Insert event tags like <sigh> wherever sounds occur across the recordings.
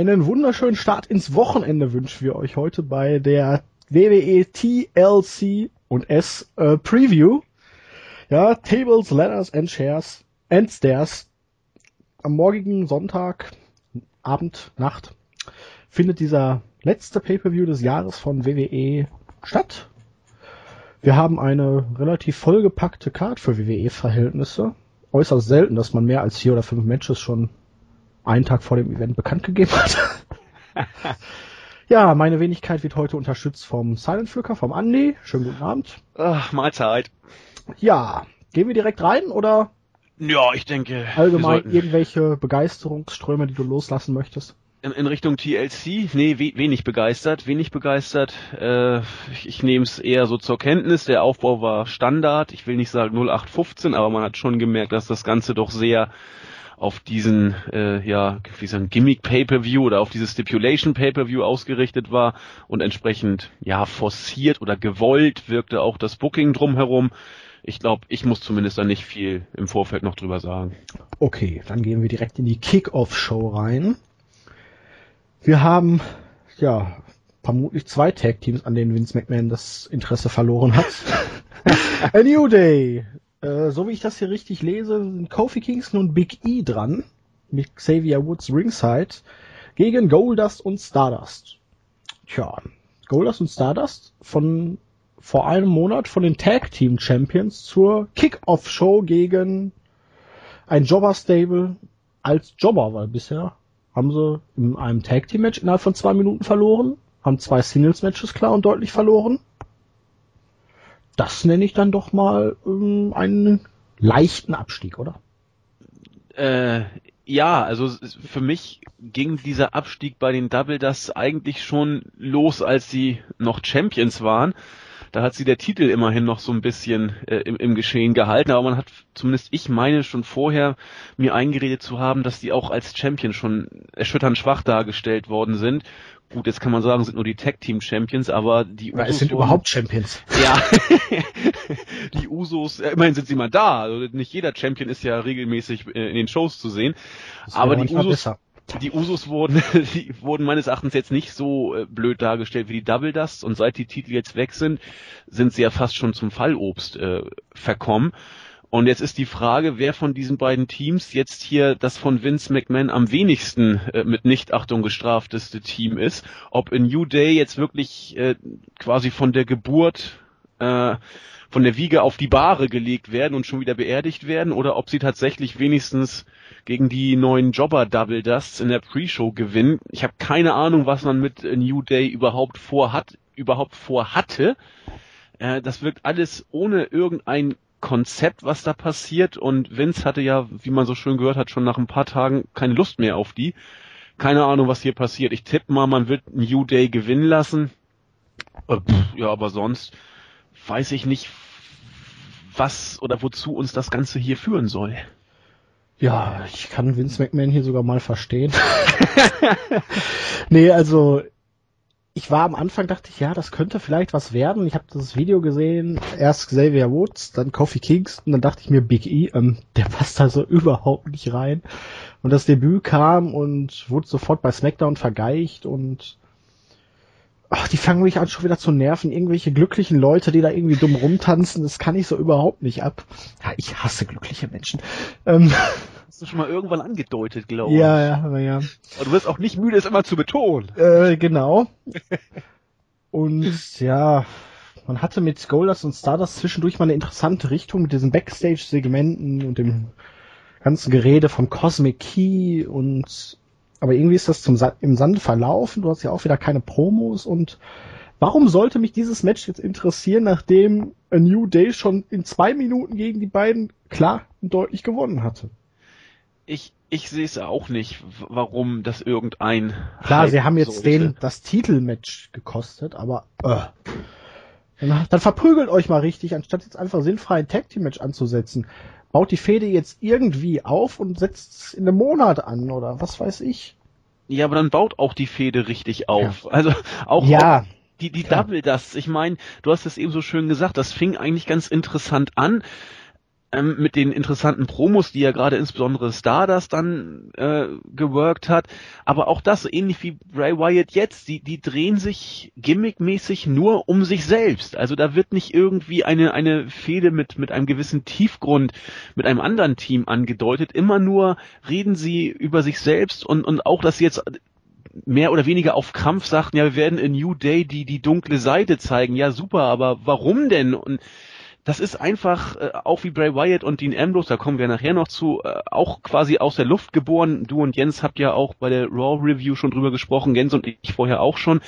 einen wunderschönen Start ins Wochenende wünschen wir euch heute bei der WWE TLC und S äh, Preview. Ja, Tables, Ladders and Chairs and Stairs. Am morgigen Sonntag, Abend, Nacht, findet dieser letzte Pay-Per-View des Jahres von WWE statt. Wir haben eine relativ vollgepackte Card für WWE-Verhältnisse. Äußerst selten, dass man mehr als vier oder fünf Matches schon einen Tag vor dem Event bekannt gegeben hat. ja, meine Wenigkeit wird heute unterstützt vom Silent Flicker, vom Andi. Schönen guten Abend. Ach, Mahlzeit. Ja, gehen wir direkt rein oder? Ja, ich denke. Allgemein irgendwelche Begeisterungsströme, die du loslassen möchtest? in, in Richtung TLC, nee, we, wenig begeistert, wenig begeistert. Äh, ich ich nehme es eher so zur Kenntnis. Der Aufbau war Standard. Ich will nicht sagen 0815, aber man hat schon gemerkt, dass das Ganze doch sehr auf diesen, äh, ja, wie sagen, Gimmick Pay-per-View oder auf dieses Stipulation Pay-per-View ausgerichtet war und entsprechend, ja, forciert oder gewollt wirkte auch das Booking drumherum. Ich glaube, ich muss zumindest da nicht viel im Vorfeld noch drüber sagen. Okay, dann gehen wir direkt in die Kick-Off-Show rein. Wir haben, ja, vermutlich zwei Tag-Teams, an denen Vince McMahon das Interesse verloren hat. <laughs> A New Day. Äh, so wie ich das hier richtig lese, sind Kofi Kingston und Big E dran. Mit Xavier Woods Ringside. Gegen Goldust und Stardust. Tja, Goldust und Stardust von vor einem Monat von den Tag Team Champions zur Kick-Off-Show gegen ein Jobber-Stable als Jobber, weil bisher haben sie in einem Tag Team Match innerhalb von zwei Minuten verloren, haben zwei Singles Matches klar und deutlich verloren. Das nenne ich dann doch mal ähm, einen leichten Abstieg, oder? Äh, ja, also für mich ging dieser Abstieg bei den Double das eigentlich schon los, als sie noch Champions waren. Da hat sie der Titel immerhin noch so ein bisschen äh, im, im Geschehen gehalten, aber man hat, zumindest ich meine schon vorher, mir eingeredet zu haben, dass die auch als Champion schon erschütternd schwach dargestellt worden sind. Gut, jetzt kann man sagen, sind nur die Tag Team Champions, aber die Usos. Es sind überhaupt Champions. Ja. <laughs> die Usos, äh, immerhin sind sie mal da. Also nicht jeder Champion ist ja regelmäßig äh, in den Shows zu sehen. Aber die Usos, die Usos wurden, <laughs> die wurden meines Erachtens jetzt nicht so äh, blöd dargestellt wie die Double Dust und seit die Titel jetzt weg sind, sind sie ja fast schon zum Fallobst äh, verkommen. Und jetzt ist die Frage, wer von diesen beiden Teams jetzt hier das von Vince McMahon am wenigsten äh, mit Nichtachtung gestrafteste Team ist. Ob in New Day jetzt wirklich äh, quasi von der Geburt äh, von der Wiege auf die Bahre gelegt werden und schon wieder beerdigt werden oder ob sie tatsächlich wenigstens gegen die neuen Jobber Double Dusts in der Pre-Show gewinnen. Ich habe keine Ahnung, was man mit New Day überhaupt vorhat, überhaupt vorhatte. Äh, das wirkt alles ohne irgendein Konzept, was da passiert und Vince hatte ja, wie man so schön gehört hat, schon nach ein paar Tagen keine Lust mehr auf die. Keine Ahnung, was hier passiert. Ich tippe mal, man wird New Day gewinnen lassen. Äh, ja, aber sonst weiß ich nicht, was oder wozu uns das Ganze hier führen soll. Ja, ich kann Vince McMahon hier sogar mal verstehen. <laughs> nee, also ich war am Anfang, dachte ich, ja, das könnte vielleicht was werden. Ich habe das Video gesehen, erst Xavier Woods, dann Kofi Kingston, dann dachte ich mir, Big E, ähm, der passt da so <laughs> überhaupt nicht rein. Und das Debüt kam und wurde sofort bei SmackDown vergeicht und ach, die fangen mich an schon wieder zu nerven. Irgendwelche glücklichen Leute, die da irgendwie dumm rumtanzen, das kann ich so überhaupt nicht ab. Ja, ich hasse glückliche Menschen. Ähm, <laughs> Hast du schon mal irgendwann angedeutet, glaube ich. Ja, ja, aber ja. Aber du wirst auch nicht müde, es immer zu betonen. Äh, genau. und ja, man hatte mit Goldust und Stardust zwischendurch mal eine interessante Richtung mit diesen Backstage-Segmenten und dem ganzen Gerede vom Cosmic Key und aber irgendwie ist das zum Sa im Sande verlaufen. Du hast ja auch wieder keine Promos und warum sollte mich dieses Match jetzt interessieren, nachdem A New Day schon in zwei Minuten gegen die beiden klar und deutlich gewonnen hatte? Ich, ich sehe es auch nicht, warum das irgendein. Klar, sie haben jetzt sollte. den das Titelmatch gekostet, aber äh, dann, dann verprügelt euch mal richtig, anstatt jetzt einfach sinnfrei ein Tag Team Match anzusetzen baut die Fehde jetzt irgendwie auf und setzt es in einem Monat an oder was weiß ich. Ja, aber dann baut auch die Fehde richtig auf. Ja. Also auch, ja. Auch die, die Double das. Ich meine, du hast es eben so schön gesagt, das fing eigentlich ganz interessant an. Ähm, mit den interessanten Promos, die ja gerade insbesondere Stardust dann äh, geworkt hat. Aber auch das, ähnlich wie Bray Wyatt jetzt, die, die drehen sich gimmickmäßig nur um sich selbst. Also da wird nicht irgendwie eine, eine Fehde mit, mit einem gewissen Tiefgrund mit einem anderen Team angedeutet. Immer nur reden sie über sich selbst und, und auch, dass sie jetzt mehr oder weniger auf Krampf sagten, ja, wir werden in New Day die, die dunkle Seite zeigen. Ja, super, aber warum denn? Und das ist einfach, äh, auch wie Bray Wyatt und Dean Ambrose, da kommen wir nachher noch zu, äh, auch quasi aus der Luft geboren. Du und Jens habt ja auch bei der Raw Review schon drüber gesprochen, Jens und ich vorher auch schon.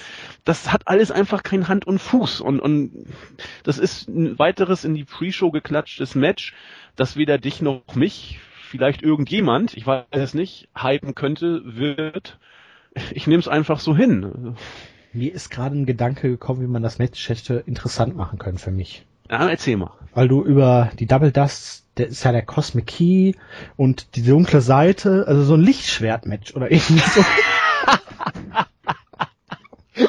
Das hat alles einfach kein Hand und Fuß und, und das ist ein weiteres in die Pre-Show geklatschtes Match, das weder dich noch mich, vielleicht irgendjemand, ich weiß es nicht, hypen könnte, wird. Ich nehme es einfach so hin. Mir ist gerade ein Gedanke gekommen, wie man das Match hätte interessant machen können für mich. Ja, erzähl mal. Weil du über die Double Dust, der ist ja der Cosmic Key und die dunkle Seite, also so ein Lichtschwert-Match oder irgendwie so. <laughs>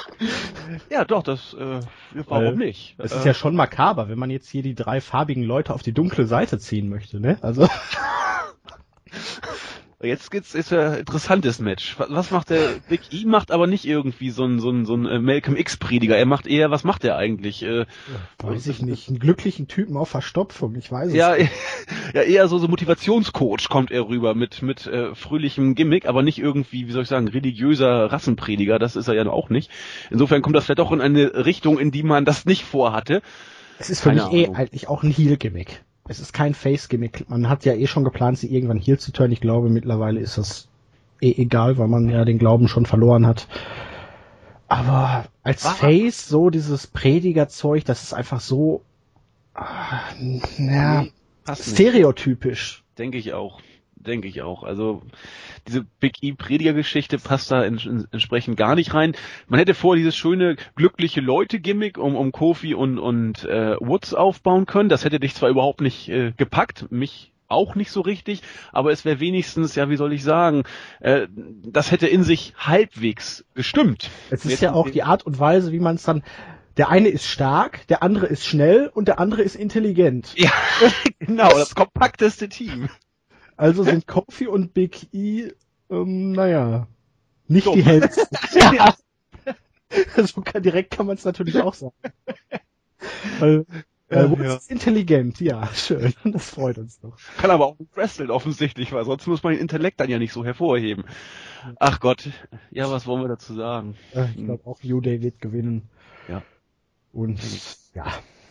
ja, doch, das, äh, warum Weil, nicht? Es ist ja schon makaber, wenn man jetzt hier die drei farbigen Leute auf die dunkle Seite ziehen möchte, ne? Also. <laughs> Jetzt geht's, ist ein interessantes Match. Was macht der <laughs> Big E? Macht aber nicht irgendwie so ein, so ein, so ein äh, Malcolm X-Prediger. Er macht eher, was macht er eigentlich? Äh, ja, weiß ich nicht. Einen glücklichen Typen auf Verstopfung. Ich weiß ja, es nicht. <laughs> Ja, eher so, so Motivationscoach kommt er rüber mit, mit äh, fröhlichem Gimmick, aber nicht irgendwie, wie soll ich sagen, religiöser Rassenprediger. Das ist er ja auch nicht. Insofern kommt das vielleicht auch in eine Richtung, in die man das nicht vorhatte. Es ist für Keine mich eh Ahnung. eh eigentlich auch ein Heel-Gimmick es ist kein Face-Gimmick. Man hat ja eh schon geplant, sie irgendwann hier zu turnen. Ich glaube, mittlerweile ist das eh egal, weil man ja den Glauben schon verloren hat. Aber als Aha. Face, so dieses Predigerzeug, das ist einfach so, äh, ja, stereotypisch. Denke ich auch denke ich auch. Also diese Big E Prediger Geschichte passt da in, in, entsprechend gar nicht rein. Man hätte vor dieses schöne glückliche Leute Gimmick um, um Kofi und und äh, Woods aufbauen können. Das hätte dich zwar überhaupt nicht äh, gepackt, mich auch nicht so richtig, aber es wäre wenigstens, ja, wie soll ich sagen, äh, das hätte in sich halbwegs gestimmt. Es ist ja auch die Art und Weise, wie man es dann der eine ist stark, der andere ist schnell und der andere ist intelligent. Ja, <laughs> genau, das kompakteste Team. Also sind Kofi und Big E, ähm, naja, nicht Dumm. die hellsten. <laughs> ja. <laughs> so kann, direkt kann man es natürlich auch sagen. Weil, äh, ja, ja. ist intelligent, ja, schön. <laughs> Das freut uns doch. Kann aber auch wresteln offensichtlich, weil sonst muss man den Intellekt dann ja nicht so hervorheben. Ach Gott, ja, was wollen wir dazu sagen? Ich glaube auch Day wird gewinnen. Ja. Und ja.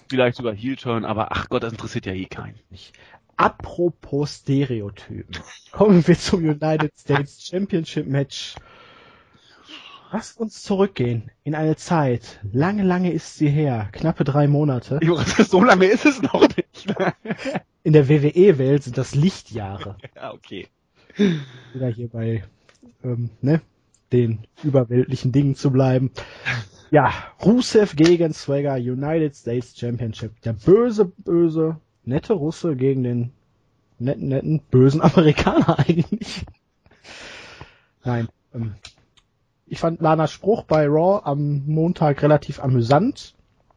Vielleicht sogar Heel Turn, aber ach Gott, das interessiert ja eh keinen. Apropos Stereotypen. Kommen wir zum United States Championship Match. Lass uns zurückgehen in eine Zeit. Lange, lange ist sie her. Knappe drei Monate. so lange ist es noch nicht. <laughs> in der WWE-Welt sind das Lichtjahre. Ja, okay. Wieder hier bei ähm, ne, den überweltlichen Dingen zu bleiben. Ja, Rusev gegen Swagger United States Championship. Der böse, böse nette Russe gegen den netten, netten, bösen <laughs> Amerikaner eigentlich. Nein. Ähm, ich fand Lanas Spruch bei Raw am Montag relativ amüsant,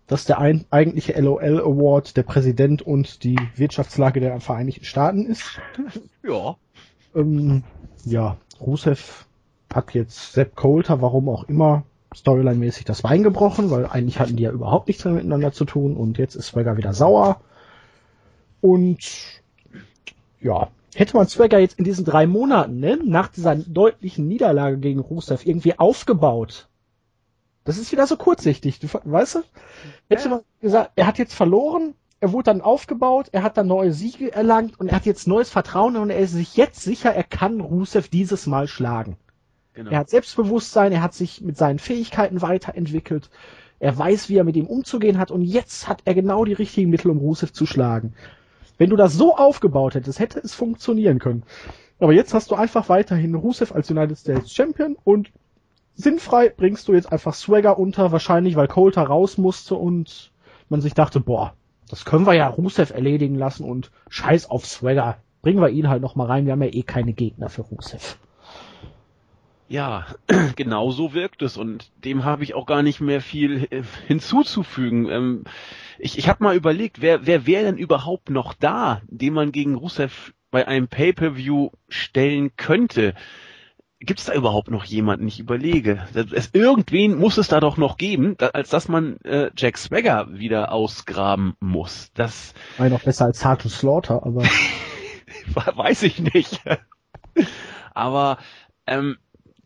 dass der ein, eigentliche LOL Award der Präsident und die Wirtschaftslage der Vereinigten Staaten ist. <laughs> Ja. Ähm, ja, Rusev hat jetzt Sepp Coulter, warum auch immer, Storyline-mäßig das Bein gebrochen, weil eigentlich hatten die ja überhaupt nichts mehr miteinander zu tun und jetzt ist Swagger wieder sauer. Und ja, hätte man Swagger jetzt in diesen drei Monaten, ne, nach dieser deutlichen Niederlage gegen Rusev irgendwie aufgebaut. Das ist wieder so kurzsichtig, du, weißt du? Hätte man gesagt, er hat jetzt verloren, er wurde dann aufgebaut, er hat dann neue Siege erlangt und er hat jetzt neues Vertrauen und er ist sich jetzt sicher, er kann Rusev dieses Mal schlagen. Genau. Er hat Selbstbewusstsein, er hat sich mit seinen Fähigkeiten weiterentwickelt, er weiß, wie er mit ihm umzugehen hat und jetzt hat er genau die richtigen Mittel, um Rusev zu schlagen. Wenn du das so aufgebaut hättest, hätte es funktionieren können. Aber jetzt hast du einfach weiterhin Rusev als United States Champion und sinnfrei bringst du jetzt einfach Swagger unter, wahrscheinlich weil Coulter raus musste und man sich dachte, boah, das können wir ja Rusev erledigen lassen und scheiß auf Swagger. Bringen wir ihn halt noch mal rein, wir haben ja eh keine Gegner für Rusev. Ja, <clears throat> genau so wirkt es und dem habe ich auch gar nicht mehr viel äh, hinzuzufügen. Ähm, ich ich habe mal überlegt, wer, wer wäre denn überhaupt noch da, den man gegen Rusev bei einem Pay-per-View stellen könnte? Gibt es da überhaupt noch jemanden? Ich überlege. Es, irgendwen muss es da doch noch geben, da, als dass man äh, Jack Swagger wieder ausgraben muss. Das war noch besser als Hard to Slaughter, aber <laughs> weiß ich nicht. <laughs> aber ähm,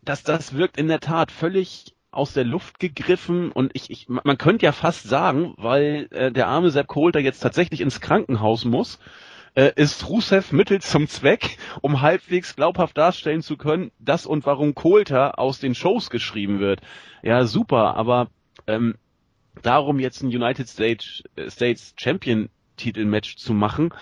das, das wirkt in der Tat völlig aus der Luft gegriffen und ich, ich man könnte ja fast sagen, weil äh, der arme Sepp Coulter jetzt tatsächlich ins Krankenhaus muss, äh, ist Rusev Mittel zum Zweck, um halbwegs glaubhaft darstellen zu können, dass und warum Coulter aus den Shows geschrieben wird. Ja, super, aber ähm, darum jetzt ein United States, äh, States Champion Titelmatch zu machen,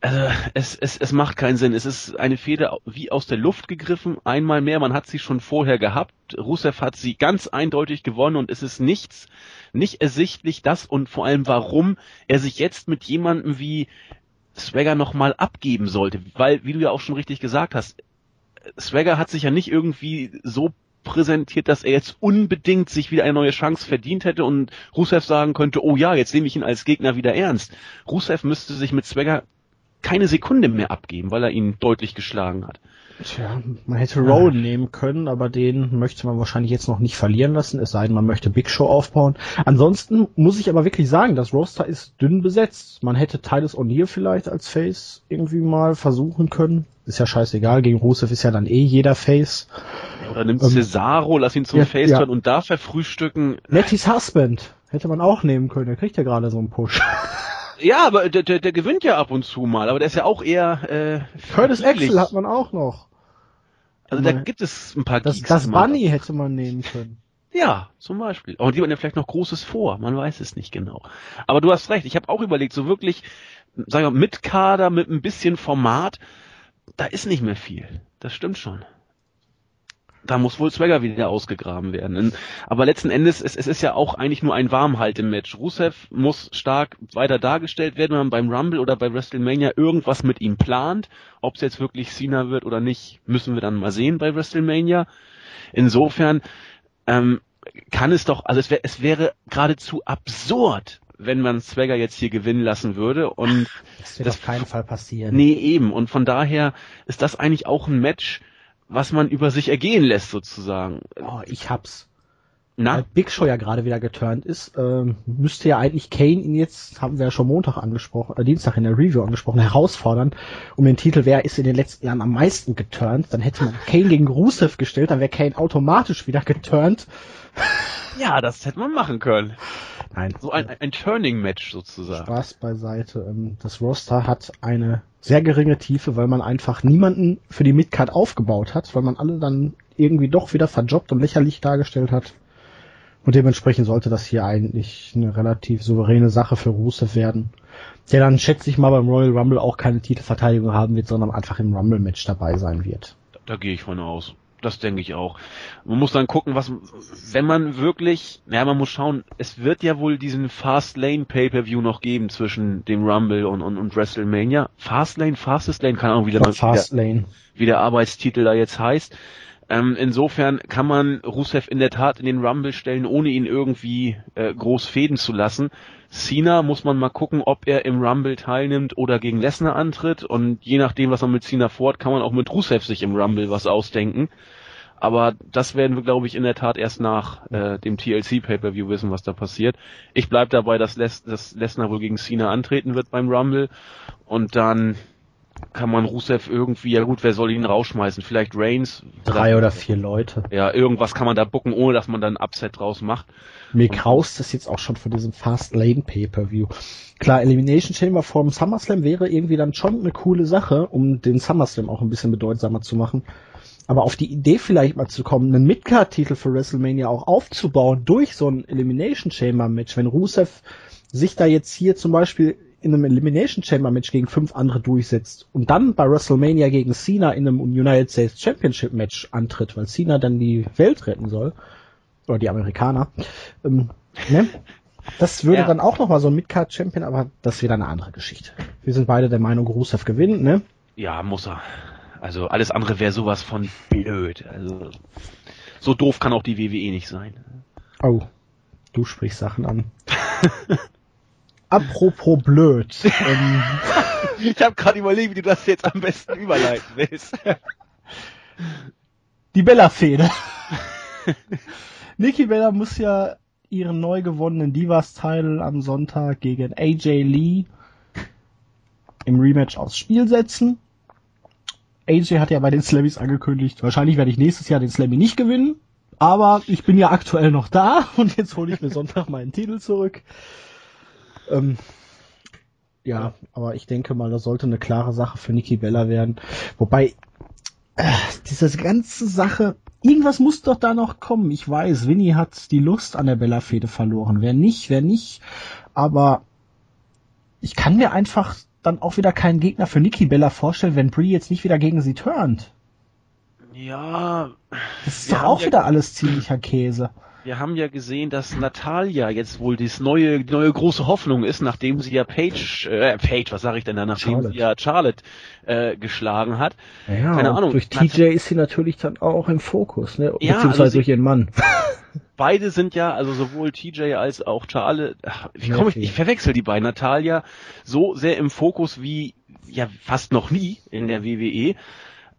also es, es, es macht keinen Sinn. Es ist eine Feder wie aus der Luft gegriffen. Einmal mehr, man hat sie schon vorher gehabt. Rusev hat sie ganz eindeutig gewonnen und es ist nichts, nicht ersichtlich, das und vor allem warum er sich jetzt mit jemandem wie Swagger nochmal abgeben sollte. Weil, wie du ja auch schon richtig gesagt hast, Swagger hat sich ja nicht irgendwie so präsentiert, dass er jetzt unbedingt sich wieder eine neue Chance verdient hätte und Rusev sagen könnte, oh ja, jetzt nehme ich ihn als Gegner wieder ernst. Rusev müsste sich mit Swagger keine Sekunde mehr abgeben, weil er ihn deutlich geschlagen hat. Tja, man hätte Rowan ah. nehmen können, aber den möchte man wahrscheinlich jetzt noch nicht verlieren lassen, es sei denn, man möchte Big Show aufbauen. Ansonsten muss ich aber wirklich sagen, das Roster ist dünn besetzt. Man hätte Titus O'Neill vielleicht als Face irgendwie mal versuchen können. Ist ja scheißegal, gegen Rusev ist ja dann eh jeder Face. Oder nimmt ähm, Cesaro, lass ihn zum ja, Face ja. und da verfrühstücken. Nettys Husband hätte man auch nehmen können, der kriegt ja gerade so einen Push. <laughs> Ja, aber der, der, der gewinnt ja ab und zu mal, aber der ist ja auch eher äh, Curtis Axel hat man auch noch. Also da gibt es ein paar Das, das Bunny hätte man nehmen können. Ja, zum Beispiel. Und die haben ja vielleicht noch Großes vor, man weiß es nicht genau. Aber du hast recht, ich habe auch überlegt, so wirklich, sagen wir, mit Kader, mit ein bisschen Format, da ist nicht mehr viel. Das stimmt schon da muss wohl Swagger wieder ausgegraben werden. Aber letzten Endes, es, es ist ja auch eigentlich nur ein Warmhaltematch. Rusev muss stark weiter dargestellt werden, wenn man beim Rumble oder bei WrestleMania irgendwas mit ihm plant. Ob es jetzt wirklich Cena wird oder nicht, müssen wir dann mal sehen bei WrestleMania. Insofern ähm, kann es doch, also es, wär, es wäre geradezu absurd, wenn man Swagger jetzt hier gewinnen lassen würde. Und das wird das, auf keinen Fall passieren. Nee, eben. Und von daher ist das eigentlich auch ein Match, was man über sich ergehen lässt sozusagen. Oh, ich hab's. Na? Weil Big Show ja gerade wieder geturnt ist, ähm, müsste ja eigentlich Kane ihn jetzt, haben wir ja schon Montag angesprochen, äh, Dienstag in der Review angesprochen, herausfordern um den Titel, wer ist in den letzten Jahren am meisten geturnt. Dann hätte man Kane gegen Rusev gestellt, dann wäre Kane automatisch wieder geturnt. <laughs> Ja, das hätte man machen können. Nein. So ein, ein Turning-Match sozusagen. Spaß beiseite. Ähm, das Roster hat eine sehr geringe Tiefe, weil man einfach niemanden für die Midcard aufgebaut hat, weil man alle dann irgendwie doch wieder verjobbt und lächerlich dargestellt hat. Und dementsprechend sollte das hier eigentlich eine relativ souveräne Sache für Rusev werden. Der dann, schätze ich mal, beim Royal Rumble auch keine Titelverteidigung haben wird, sondern einfach im Rumble-Match dabei sein wird. Da, da gehe ich von aus. Das denke ich auch. Man muss dann gucken, was, wenn man wirklich, ja, man muss schauen, es wird ja wohl diesen Fastlane Pay-Per-View noch geben zwischen dem Rumble und, und, und WrestleMania. Fastlane, Fastest Lane, keine Ahnung, wie der, wie wie der Arbeitstitel da jetzt heißt. Ähm, insofern kann man Rusev in der Tat in den Rumble stellen, ohne ihn irgendwie äh, groß fäden zu lassen. Cena muss man mal gucken, ob er im Rumble teilnimmt oder gegen Lesnar antritt. Und je nachdem, was man mit Cena fort, kann man auch mit Rusev sich im Rumble was ausdenken. Aber das werden wir, glaube ich, in der Tat erst nach äh, dem TLC Pay-Per-View wissen, was da passiert. Ich bleib dabei, dass, Les dass Lesnar wohl gegen Cena antreten wird beim Rumble. Und dann kann man Rusev irgendwie, ja gut, wer soll ihn rausschmeißen? Vielleicht Reigns? Drei oder vier Leute. Ja, irgendwas kann man da bucken, ohne dass man dann ein Upset draus macht. Mir graust das jetzt auch schon von diesem Fast Lane Pay-Per-View. Klar, Elimination Chamber vor dem SummerSlam wäre irgendwie dann schon eine coole Sache, um den SummerSlam auch ein bisschen bedeutsamer zu machen. Aber auf die Idee vielleicht mal zu kommen, einen Midcard-Titel für WrestleMania auch aufzubauen durch so ein Elimination Chamber Match, wenn Rusev sich da jetzt hier zum Beispiel in einem Elimination Chamber Match gegen fünf andere durchsetzt und dann bei WrestleMania gegen Cena in einem United States Championship Match antritt, weil Cena dann die Welt retten soll, oder die Amerikaner, ähm, ne? Das würde ja. dann auch nochmal so ein Midcard Champion, aber das wäre eine andere Geschichte. Wir sind beide der Meinung, Rusev gewinnt, ne? Ja, muss er. Also alles andere wäre sowas von blöd. Also so doof kann auch die WWE nicht sein. Oh, du sprichst Sachen an. <laughs> Apropos blöd. <laughs> ähm, ich habe gerade überlegt, wie du das jetzt am besten überleiten willst. Die Bella-Fehde. <laughs> Nikki Bella muss ja ihren neu gewonnenen Divas-Title am Sonntag gegen AJ Lee im Rematch aufs Spiel setzen. AJ hat ja bei den Slammys angekündigt, wahrscheinlich werde ich nächstes Jahr den Slammy nicht gewinnen, aber ich bin ja aktuell noch da und jetzt hole ich mir Sonntag meinen Titel zurück. Ähm, ja, aber ich denke mal, das sollte eine klare Sache für Nikki Bella werden. Wobei, äh, diese ganze Sache, irgendwas muss doch da noch kommen. Ich weiß, Winnie hat die Lust an der Bella-Fehde verloren. Wer nicht, wer nicht. Aber ich kann mir einfach dann auch wieder keinen Gegner für Nikki Bella vorstellen, wenn Brie jetzt nicht wieder gegen sie turnt. Ja. Das ist doch auch ja wieder alles ziemlicher Käse. Wir haben ja gesehen, dass Natalia jetzt wohl das neue, neue große Hoffnung ist, nachdem sie ja Paige, äh, Paige, was sage ich denn da, nachdem Charlotte. sie ja Charlotte äh, geschlagen hat. Ja, Keine Ahnung. Durch TJ ist sie natürlich dann auch im Fokus, ne? Ja, Beziehungsweise also durch ihren Mann. <laughs> beide sind ja, also sowohl TJ als auch Charlotte, ach, wie komme ich, ich verwechsel die beiden, Natalia so sehr im Fokus wie ja fast noch nie in der WWE.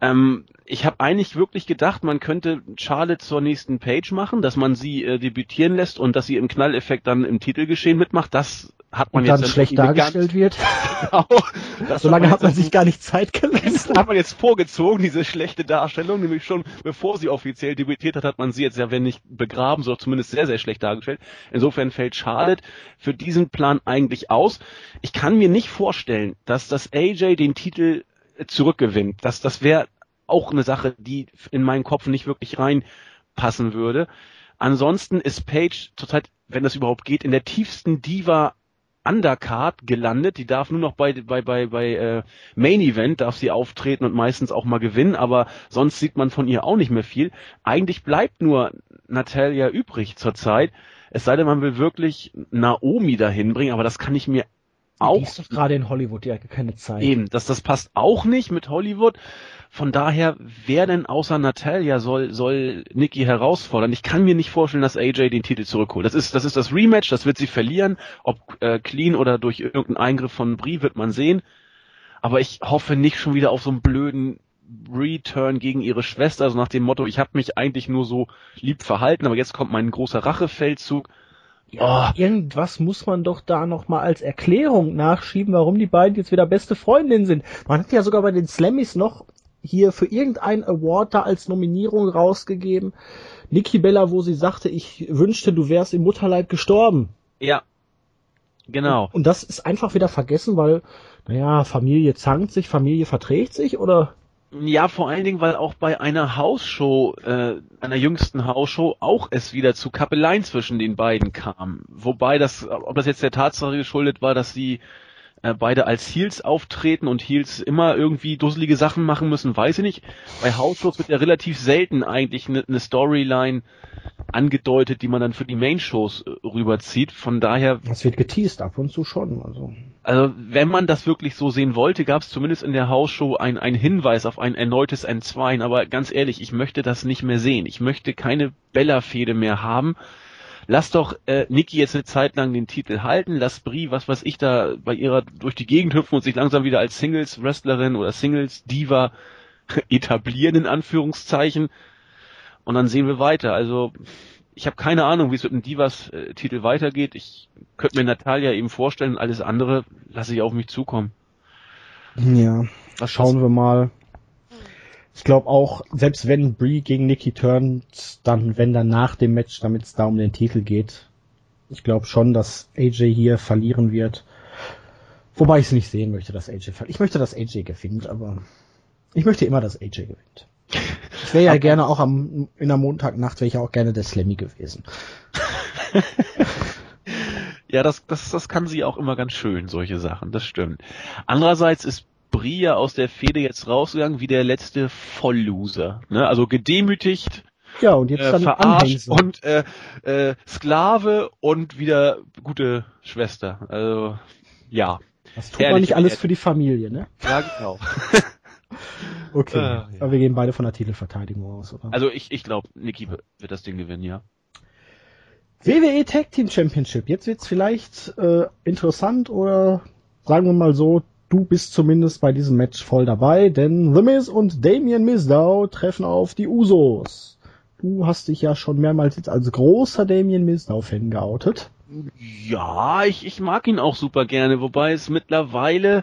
Ähm, ich habe eigentlich wirklich gedacht, man könnte Charlotte zur nächsten Page machen, dass man sie äh, debütieren lässt und dass sie im Knalleffekt dann im Titelgeschehen mitmacht. Das hat man und jetzt dann schlecht dargestellt wird. <laughs> genau. Solange hat man sich gar nicht Zeit gelassen. Hat man jetzt vorgezogen, diese schlechte Darstellung, nämlich schon bevor sie offiziell debütiert hat, hat man sie jetzt ja wenn nicht begraben, so zumindest sehr sehr schlecht dargestellt. Insofern fällt Charlotte für diesen Plan eigentlich aus. Ich kann mir nicht vorstellen, dass das AJ den Titel zurückgewinnt. Das, das wäre auch eine Sache, die in meinen Kopf nicht wirklich reinpassen würde. Ansonsten ist Paige zurzeit, wenn das überhaupt geht, in der tiefsten Diva Undercard gelandet. Die darf nur noch bei bei bei bei äh, Main Event darf sie auftreten und meistens auch mal gewinnen, aber sonst sieht man von ihr auch nicht mehr viel. Eigentlich bleibt nur Natalia übrig zurzeit. Es sei denn, man will wirklich Naomi dahin bringen, aber das kann ich mir auch. Die ist doch gerade in Hollywood, hat keine Zeit. Eben, das, das passt auch nicht mit Hollywood. Von daher, wer denn außer Natalia soll, soll Nikki herausfordern? Ich kann mir nicht vorstellen, dass AJ den Titel zurückholt. Das ist, das ist das Rematch, das wird sie verlieren. Ob äh, clean oder durch irgendeinen Eingriff von Brie wird man sehen. Aber ich hoffe nicht schon wieder auf so einen blöden Return gegen ihre Schwester, also nach dem Motto, ich habe mich eigentlich nur so lieb verhalten, aber jetzt kommt mein großer Rachefeldzug. Ja, oh. irgendwas muss man doch da nochmal als Erklärung nachschieben, warum die beiden jetzt wieder beste Freundinnen sind. Man hat ja sogar bei den Slammys noch hier für irgendein Award da als Nominierung rausgegeben. Nikki Bella, wo sie sagte, ich wünschte, du wärst im Mutterleib gestorben. Ja. Genau. Und, und das ist einfach wieder vergessen, weil, naja, Familie zankt sich, Familie verträgt sich, oder? Ja, vor allen Dingen, weil auch bei einer Hausshow, äh, einer jüngsten Hausshow, auch es wieder zu Kappeleien zwischen den beiden kam. Wobei das, ob das jetzt der Tatsache geschuldet war, dass sie äh, beide als Heels auftreten und Heels immer irgendwie dusselige Sachen machen müssen, weiß ich nicht. Bei Hausshows wird ja relativ selten eigentlich eine ne Storyline angedeutet, die man dann für die Main-Shows äh, rüberzieht. Von daher. Das wird geteased ab und zu schon. Also, also wenn man das wirklich so sehen wollte, gab es zumindest in der Hausshow ein, ein Hinweis auf ein erneutes Entzweien. Aber ganz ehrlich, ich möchte das nicht mehr sehen. Ich möchte keine Bella-Fehde mehr haben lass doch äh, Niki jetzt eine Zeit lang den Titel halten, lass Brie, was weiß ich da bei ihrer durch die Gegend hüpfen und sich langsam wieder als Singles Wrestlerin oder Singles Diva <laughs> etablieren in Anführungszeichen und dann sehen wir weiter. Also ich habe keine Ahnung, wie es mit dem Divas äh, Titel weitergeht. Ich könnte mir Natalia eben vorstellen, alles andere lasse ich auf mich zukommen. Ja, was schauen wir mal ich glaube auch, selbst wenn Brie gegen Nikki turnt, dann wenn dann nach dem Match, damit es da um den Titel geht, ich glaube schon, dass AJ hier verlieren wird. Wobei ich es nicht sehen möchte, dass AJ verliert. Ich möchte, dass AJ gewinnt, aber ich möchte immer, dass AJ gewinnt. Ich wäre ja gerne auch am, in der Montagnacht wäre ich auch gerne der Slammy gewesen. <laughs> ja, das, das, das kann sie auch immer ganz schön, solche Sachen, das stimmt. Andererseits ist Brie aus der Fehde jetzt rausgegangen wie der letzte Vollloser. Ne? Also gedemütigt, ja, und jetzt äh, dann verarscht und äh, äh, Sklave und wieder gute Schwester. Also ja. Das tut man nicht alles für die Familie, ne? Ja, genau. <laughs> Okay, äh, ja. aber wir gehen beide von der Titelverteidigung aus, oder? Also ich, ich glaube, Niki wird das Ding gewinnen, ja. WWE Tag Team Championship. Jetzt wird's vielleicht äh, interessant oder sagen wir mal so, du bist zumindest bei diesem Match voll dabei, denn The Miz und Damien Mizdow treffen auf die Usos. Du hast dich ja schon mehrmals jetzt als großer Damien Mizdow-Fan geoutet. Ja, ich, ich mag ihn auch super gerne, wobei es mittlerweile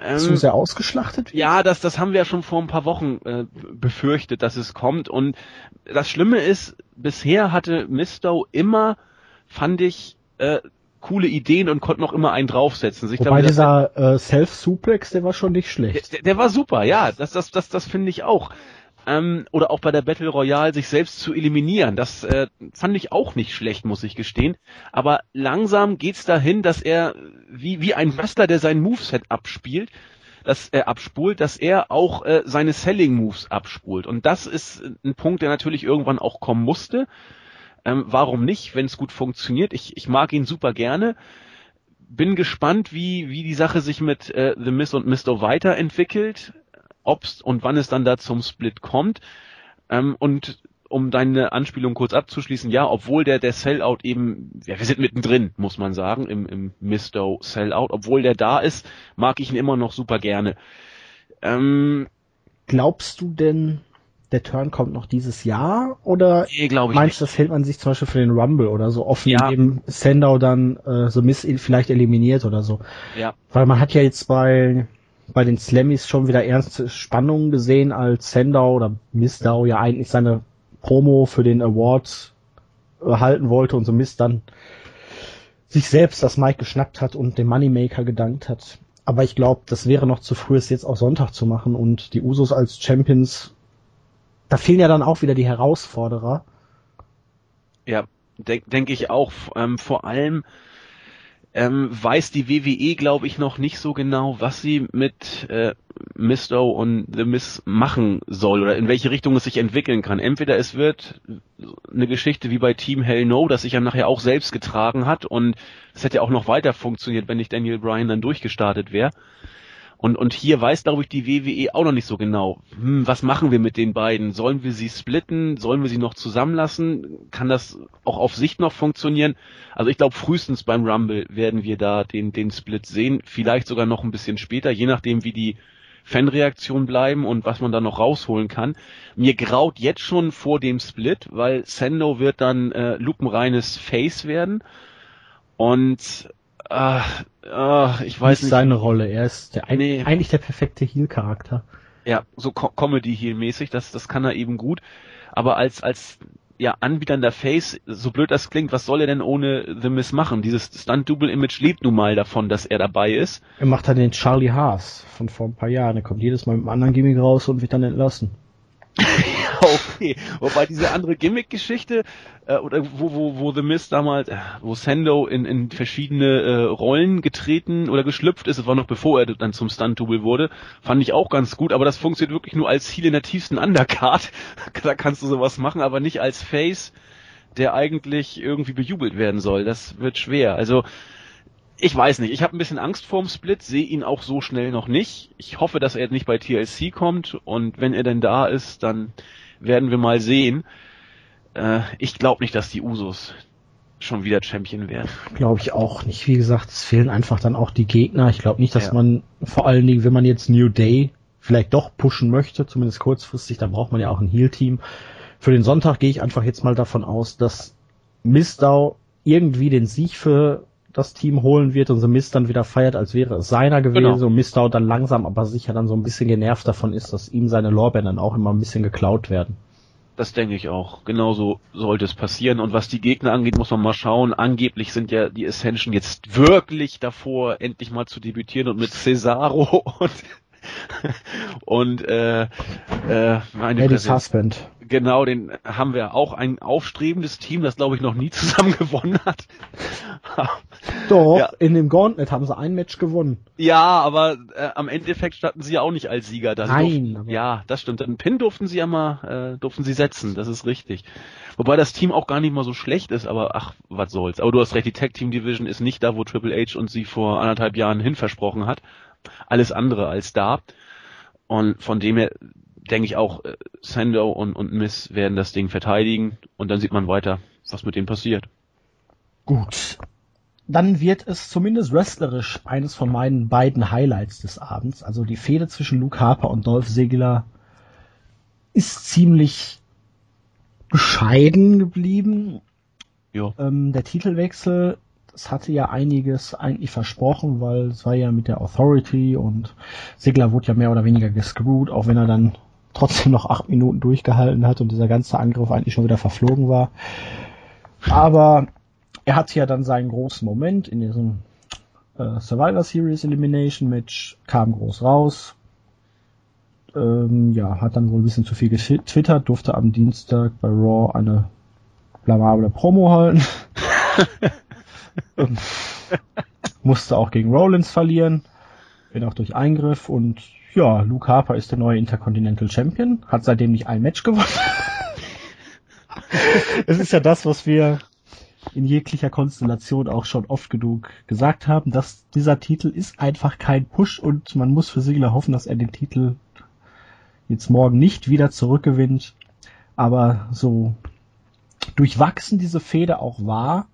ähm, Zu sehr ausgeschlachtet wird? Ja, das, das haben wir ja schon vor ein paar Wochen äh, befürchtet, dass es kommt. Und das Schlimme ist, bisher hatte Mistow immer, fand ich, äh, coole Ideen und konnte noch immer einen draufsetzen. Ich Wobei dieser äh, Self-Suplex, der war schon nicht schlecht. Der, der war super, ja, das, das, das, das finde ich auch. Ähm, oder auch bei der Battle Royale sich selbst zu eliminieren. Das äh, fand ich auch nicht schlecht, muss ich gestehen. Aber langsam geht's dahin, dass er wie, wie ein Wrestler, der sein Moveset abspielt, dass er abspult, dass er auch äh, seine Selling Moves abspult. Und das ist ein Punkt, der natürlich irgendwann auch kommen musste. Ähm, warum nicht, wenn es gut funktioniert? Ich, ich mag ihn super gerne. Bin gespannt, wie, wie die Sache sich mit äh, The Miss und Mr. weiterentwickelt, ob's und wann es dann da zum Split kommt. Ähm, und um deine Anspielung kurz abzuschließen, ja, obwohl der, der Sellout eben, ja, wir sind mittendrin, muss man sagen, im, im Misto Sellout, obwohl der da ist, mag ich ihn immer noch super gerne. Ähm, Glaubst du denn, der Turn kommt noch dieses Jahr oder nee, meinst du, das hält man sich zum Beispiel für den Rumble oder so offen, ja. indem Sandow dann äh, so Miss vielleicht eliminiert oder so? Ja. Weil man hat ja jetzt bei bei den Slammies schon wieder ernste Spannungen gesehen, als Sandow oder Missdow ja eigentlich seine Promo für den Award halten wollte und so Mist dann sich selbst das Mike geschnappt hat und dem Moneymaker gedankt hat. Aber ich glaube, das wäre noch zu früh, es jetzt auch Sonntag zu machen und die Usos als Champions da fehlen ja dann auch wieder die Herausforderer. Ja, denke denk ich auch. Ähm, vor allem ähm, weiß die WWE, glaube ich, noch nicht so genau, was sie mit äh, Misto und The Miss machen soll oder in welche Richtung es sich entwickeln kann. Entweder es wird eine Geschichte wie bei Team Hell No, das sich ja nachher auch selbst getragen hat und es hätte auch noch weiter funktioniert, wenn nicht Daniel Bryan dann durchgestartet wäre. Und, und hier weiß, glaube ich, die WWE auch noch nicht so genau, hm, was machen wir mit den beiden? Sollen wir sie splitten? Sollen wir sie noch zusammenlassen? Kann das auch auf Sicht noch funktionieren? Also ich glaube, frühestens beim Rumble werden wir da den, den Split sehen. Vielleicht sogar noch ein bisschen später, je nachdem, wie die Fanreaktionen bleiben und was man da noch rausholen kann. Mir graut jetzt schon vor dem Split, weil Sendo wird dann äh, lupenreines Face werden. Und Ach, ach, ich weiß nicht. nicht. seine Rolle. Er ist der, nee. eigentlich der perfekte Heel-Charakter. Ja, so Co Comedy-Heel-mäßig, das, das kann er eben gut. Aber als, als, ja, anbietender Face, so blöd das klingt, was soll er denn ohne The Miss machen? Dieses Stunt-Double-Image lebt nun mal davon, dass er dabei ist. Er macht dann den Charlie Haas von vor ein paar Jahren. Er kommt jedes Mal mit einem anderen Gimmick raus und wird dann entlassen. <laughs> okay. <laughs> Wobei diese andere Gimmick-Geschichte, äh, oder wo, wo, wo The Mist damals, äh, wo Sando in, in verschiedene äh, Rollen getreten oder geschlüpft ist, das war noch bevor er dann zum Stunt-Double wurde, fand ich auch ganz gut, aber das funktioniert wirklich nur als Heal in der tiefsten Undercard. <laughs> da kannst du sowas machen, aber nicht als Face, der eigentlich irgendwie bejubelt werden soll. Das wird schwer. Also, ich weiß nicht. Ich habe ein bisschen Angst vorm Split, sehe ihn auch so schnell noch nicht. Ich hoffe, dass er nicht bei TLC kommt und wenn er denn da ist, dann werden wir mal sehen. Äh, ich glaube nicht, dass die Usos schon wieder Champion werden. Glaube ich auch nicht. Wie gesagt, es fehlen einfach dann auch die Gegner. Ich glaube nicht, dass ja. man vor allen Dingen, wenn man jetzt New Day vielleicht doch pushen möchte, zumindest kurzfristig, dann braucht man ja auch ein Heal-Team. Für den Sonntag gehe ich einfach jetzt mal davon aus, dass Mistau irgendwie den Sieg für das Team holen wird und so Mist dann wieder feiert, als wäre es seiner gewesen genau. und Mistau dann langsam, aber sicher dann so ein bisschen genervt davon ist, dass ihm seine Lorbeeren dann auch immer ein bisschen geklaut werden. Das denke ich auch. Genauso sollte es passieren. Und was die Gegner angeht, muss man mal schauen. Angeblich sind ja die Ascension jetzt wirklich davor, endlich mal zu debütieren und mit Cesaro <laughs> und <laughs> und äh, äh, meine Eddie's Husband. Genau, den haben wir auch ein aufstrebendes Team, das glaube ich noch nie <laughs> zusammen gewonnen hat. <laughs> Doch, ja. in dem Gauntlet haben sie ein Match gewonnen. Ja, aber äh, am Endeffekt standen sie ja auch nicht als Sieger. Das Nein. Durften, ja, das stimmt. Den Pin durften sie ja mal, äh, durften sie setzen, das ist richtig. Wobei das Team auch gar nicht mal so schlecht ist, aber ach, was soll's. Aber du hast recht, die Tag Team Division ist nicht da, wo Triple H und sie vor anderthalb Jahren hin versprochen hat. Alles andere als da. Und von dem her denke ich auch, äh, Sando und, und Miss werden das Ding verteidigen und dann sieht man weiter, was mit denen passiert. Gut. Dann wird es zumindest wrestlerisch eines von meinen beiden Highlights des Abends. Also die Fehde zwischen Luke Harper und Dolph Ziggler ist ziemlich bescheiden geblieben. Ähm, der Titelwechsel, das hatte ja einiges eigentlich versprochen, weil es war ja mit der Authority und Sigler wurde ja mehr oder weniger gescrewt, auch wenn er dann trotzdem noch acht Minuten durchgehalten hat und dieser ganze Angriff eigentlich schon wieder verflogen war. Aber er hatte ja dann seinen großen Moment in diesem äh, Survivor Series Elimination Match, kam groß raus. Ähm, ja, hat dann wohl ein bisschen zu viel getwittert, durfte am Dienstag bei Raw eine blamable Promo halten. <laughs> musste auch gegen Rollins verlieren, wenn auch durch Eingriff und ja, Luke Harper ist der neue Intercontinental Champion, hat seitdem nicht ein Match gewonnen. <laughs> es ist ja das, was wir in jeglicher Konstellation auch schon oft genug gesagt haben, dass dieser Titel ist einfach kein Push und man muss für Sigler hoffen, dass er den Titel jetzt morgen nicht wieder zurückgewinnt. Aber so durchwachsen diese Fehde auch war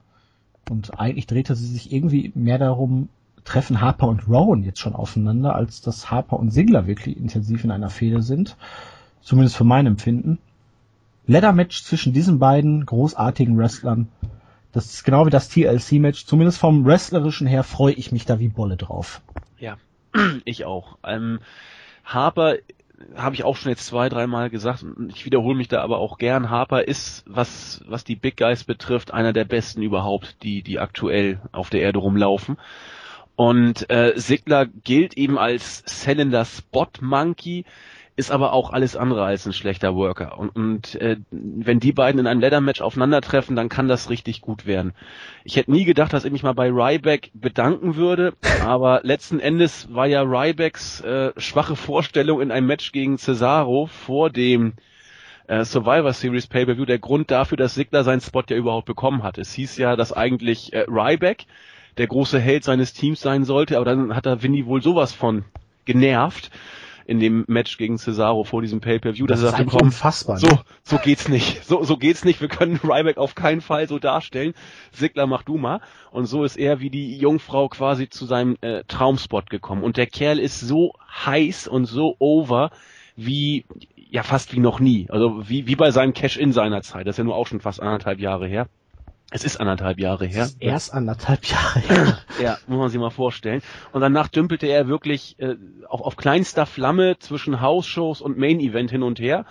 und eigentlich drehte sie sich irgendwie mehr darum, treffen Harper und Rowan jetzt schon aufeinander, als dass Harper und Sigler wirklich intensiv in einer Fehde sind. Zumindest für mein Empfinden. Leather-Match zwischen diesen beiden großartigen Wrestlern. Das ist genau wie das TLC-Match. Zumindest vom Wrestlerischen her freue ich mich da wie Bolle drauf. Ja, <clears throat> ich auch. Ähm, Harper habe ich auch schon jetzt zwei, dreimal gesagt, ich wiederhole mich da aber auch gern, Harper ist, was, was die Big Guys betrifft, einer der besten überhaupt, die, die aktuell auf der Erde rumlaufen. Und äh, Sigler gilt eben als sellender Spot Monkey, ist aber auch alles andere als ein schlechter Worker. Und, und äh, wenn die beiden in einem Leather-Match aufeinandertreffen, dann kann das richtig gut werden. Ich hätte nie gedacht, dass ich mich mal bei Ryback bedanken würde, aber letzten Endes war ja Rybacks äh, schwache Vorstellung in einem Match gegen Cesaro vor dem äh, Survivor Series Pay-Per-View der Grund dafür, dass Sigler seinen Spot ja überhaupt bekommen hat. Es hieß ja, dass eigentlich äh, Ryback der große Held seines Teams sein sollte, aber dann hat er Vinny wohl sowas von genervt in dem Match gegen Cesaro vor diesem Pay-Per-View, das ist einfach unfassbar. So, ne? so geht's nicht. So, so geht's nicht. Wir können Ryback auf keinen Fall so darstellen. Sigler, mach du mal. Und so ist er wie die Jungfrau quasi zu seinem äh, Traumspot gekommen. Und der Kerl ist so heiß und so over wie ja fast wie noch nie. Also wie, wie bei seinem Cash-In seiner Zeit. Das ist ja nur auch schon fast anderthalb Jahre her. Es ist anderthalb Jahre her. Es ist erst anderthalb <laughs> Jahre her. ja, muss man sich mal vorstellen. Und danach dümpelte er wirklich äh, auf, auf kleinster Flamme zwischen House-Shows und Main-Event hin und her.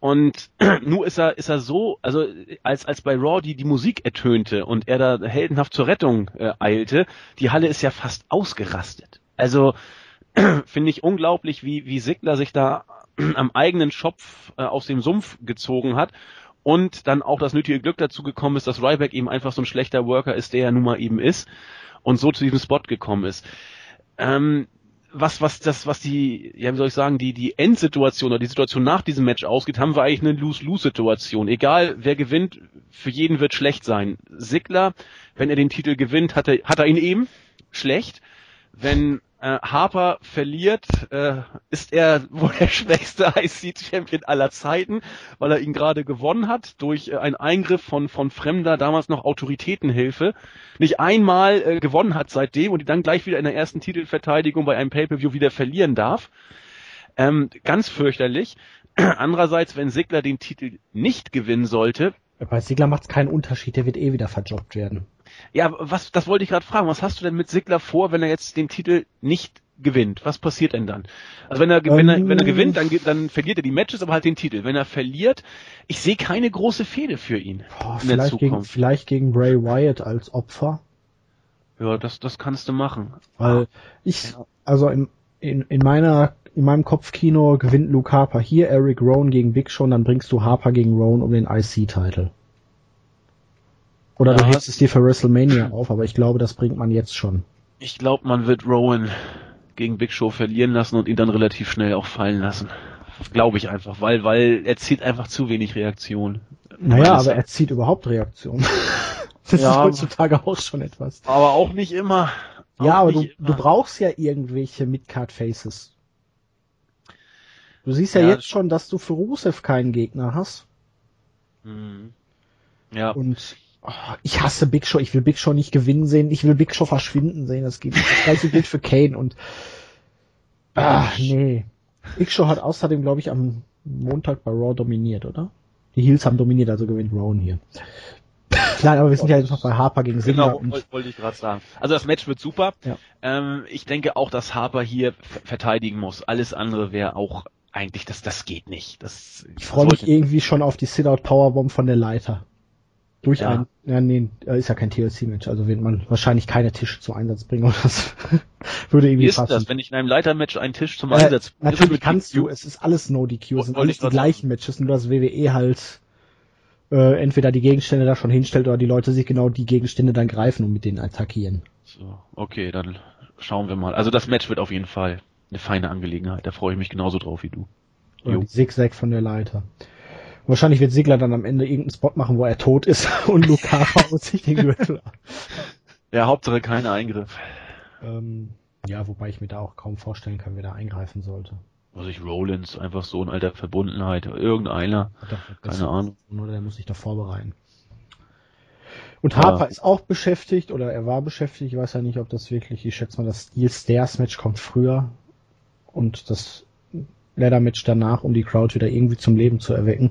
Und <clears throat> nur ist er, ist er so, also als, als bei Raw die, die Musik ertönte und er da heldenhaft zur Rettung äh, eilte, die Halle ist ja fast ausgerastet. Also <clears throat> finde ich unglaublich, wie, wie Sigler sich da <clears throat> am eigenen Schopf äh, aus dem Sumpf gezogen hat und dann auch das nötige Glück dazu gekommen ist, dass Ryback eben einfach so ein schlechter Worker ist, der er nun mal eben ist und so zu diesem Spot gekommen ist. Ähm, was, was das, was die, ja, wie soll ich sagen, die, die Endsituation oder die Situation nach diesem Match ausgeht, haben wir eigentlich eine Lose-Lose-Situation. Egal, wer gewinnt, für jeden wird schlecht sein. Sigler, wenn er den Titel gewinnt, hat er, hat er ihn eben schlecht. Wenn äh, Harper verliert, äh, ist er wohl der schwächste <laughs> IC-Champion aller Zeiten, weil er ihn gerade gewonnen hat durch äh, einen Eingriff von, von fremder, damals noch Autoritätenhilfe. Nicht einmal äh, gewonnen hat seitdem und dann gleich wieder in der ersten Titelverteidigung bei einem Pay-Per-View wieder verlieren darf. Ähm, ganz fürchterlich. <clears throat> Andererseits, wenn Sigler den Titel nicht gewinnen sollte. Bei Sigler macht es keinen Unterschied, der wird eh wieder verjobbt werden. Ja, was, das wollte ich gerade fragen. Was hast du denn mit Sigler vor, wenn er jetzt den Titel nicht gewinnt? Was passiert denn dann? Also wenn er, ähm, wenn er, wenn er gewinnt, dann, dann verliert er die Matches, aber halt den Titel. Wenn er verliert, ich sehe keine große Fehde für ihn. Boah, vielleicht, gegen, vielleicht gegen Bray Wyatt als Opfer. Ja, das, das kannst du machen. Weil ich, also in, in, in meiner, in meinem Kopfkino gewinnt Luke Harper hier Eric Rowan gegen Big Show, dann bringst du Harper gegen Rowan um den IC-Titel. Oder ja, du hebst es dir für WrestleMania auf, aber ich glaube, das bringt man jetzt schon. Ich glaube, man wird Rowan gegen Big Show verlieren lassen und ihn dann relativ schnell auch fallen lassen. Glaube ich einfach, weil, weil er zieht einfach zu wenig Reaktion. Naja, aber er zieht überhaupt Reaktion. <laughs> das ja, ist heutzutage auch schon etwas. Aber auch nicht immer. Ja, aber du, immer. du brauchst ja irgendwelche Midcard Faces. Du siehst ja, ja jetzt schon, dass du für Rusev keinen Gegner hast. Mhm. Ja. Und oh, ich hasse Big Show. Ich will Big Show nicht gewinnen sehen. Ich will Big Show verschwinden sehen. Das, geht, das gleiche gilt für Kane und ah, nee. Big Show hat außerdem, glaube ich, am Montag bei Raw dominiert, oder? Die Heels haben dominiert, also gewinnt Rowan hier. <laughs> Nein, aber wir sind ja jetzt noch bei Harper gegen Sigler. Genau, wollte ich gerade sagen. Also das Match wird super. Ja. Ähm, ich denke auch, dass Harper hier verteidigen muss. Alles andere wäre auch eigentlich, das, das geht nicht. Das, ich freue mich irgendwie schon auf die Sit-Out Powerbomb von der Leiter. Durch ja. ein, ja, nee, äh, ist ja kein TLC-Match, also wird man wahrscheinlich keine Tische zum Einsatz bringen oder das <laughs> würde irgendwie Wie ist passen. das, wenn ich in einem Leitermatch einen Tisch zum äh, Einsatz bringe? Natürlich kannst du, es ist alles No DQ, es sind alles die gleichen Matches, nur dass WWE halt äh, entweder die Gegenstände da schon hinstellt oder die Leute sich genau die Gegenstände dann greifen und mit denen attackieren. So, okay, dann schauen wir mal. Also das Match wird auf jeden Fall eine feine Angelegenheit, da freue ich mich genauso drauf wie du. Die Zigzag von der Leiter. Wahrscheinlich wird Sigler dann am Ende irgendeinen Spot machen, wo er tot ist <laughs> und Luca haut sich den Gürtel ab. <laughs> Ja, Hauptsache kein Eingriff. Ähm, ja, wobei ich mir da auch kaum vorstellen kann, wer da eingreifen sollte. Was ich Rollins, einfach so ein alter Verbundenheit, irgendeiner, keine Ahnung. Oder der muss sich da vorbereiten. Und Harper ja. ist auch beschäftigt, oder er war beschäftigt, ich weiß ja nicht, ob das wirklich, ich schätze mal, das Steel Stairs Match kommt früher und das Ladder Match danach, um die Crowd wieder irgendwie zum Leben zu erwecken.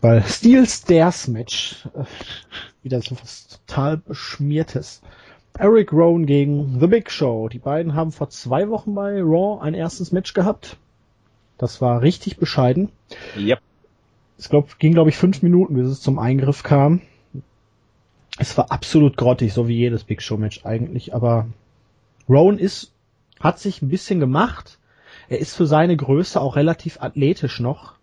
Weil Steel Stairs Match, äh, wieder so was total beschmiertes. Eric Rowan gegen The Big Show. Die beiden haben vor zwei Wochen bei Raw ein erstes Match gehabt. Das war richtig bescheiden. Yep. Es glaub, ging, glaube ich, fünf Minuten, bis es zum Eingriff kam. Es war absolut grottig, so wie jedes Big Show Match eigentlich, aber Rowan ist, hat sich ein bisschen gemacht, er ist für seine Größe auch relativ athletisch noch,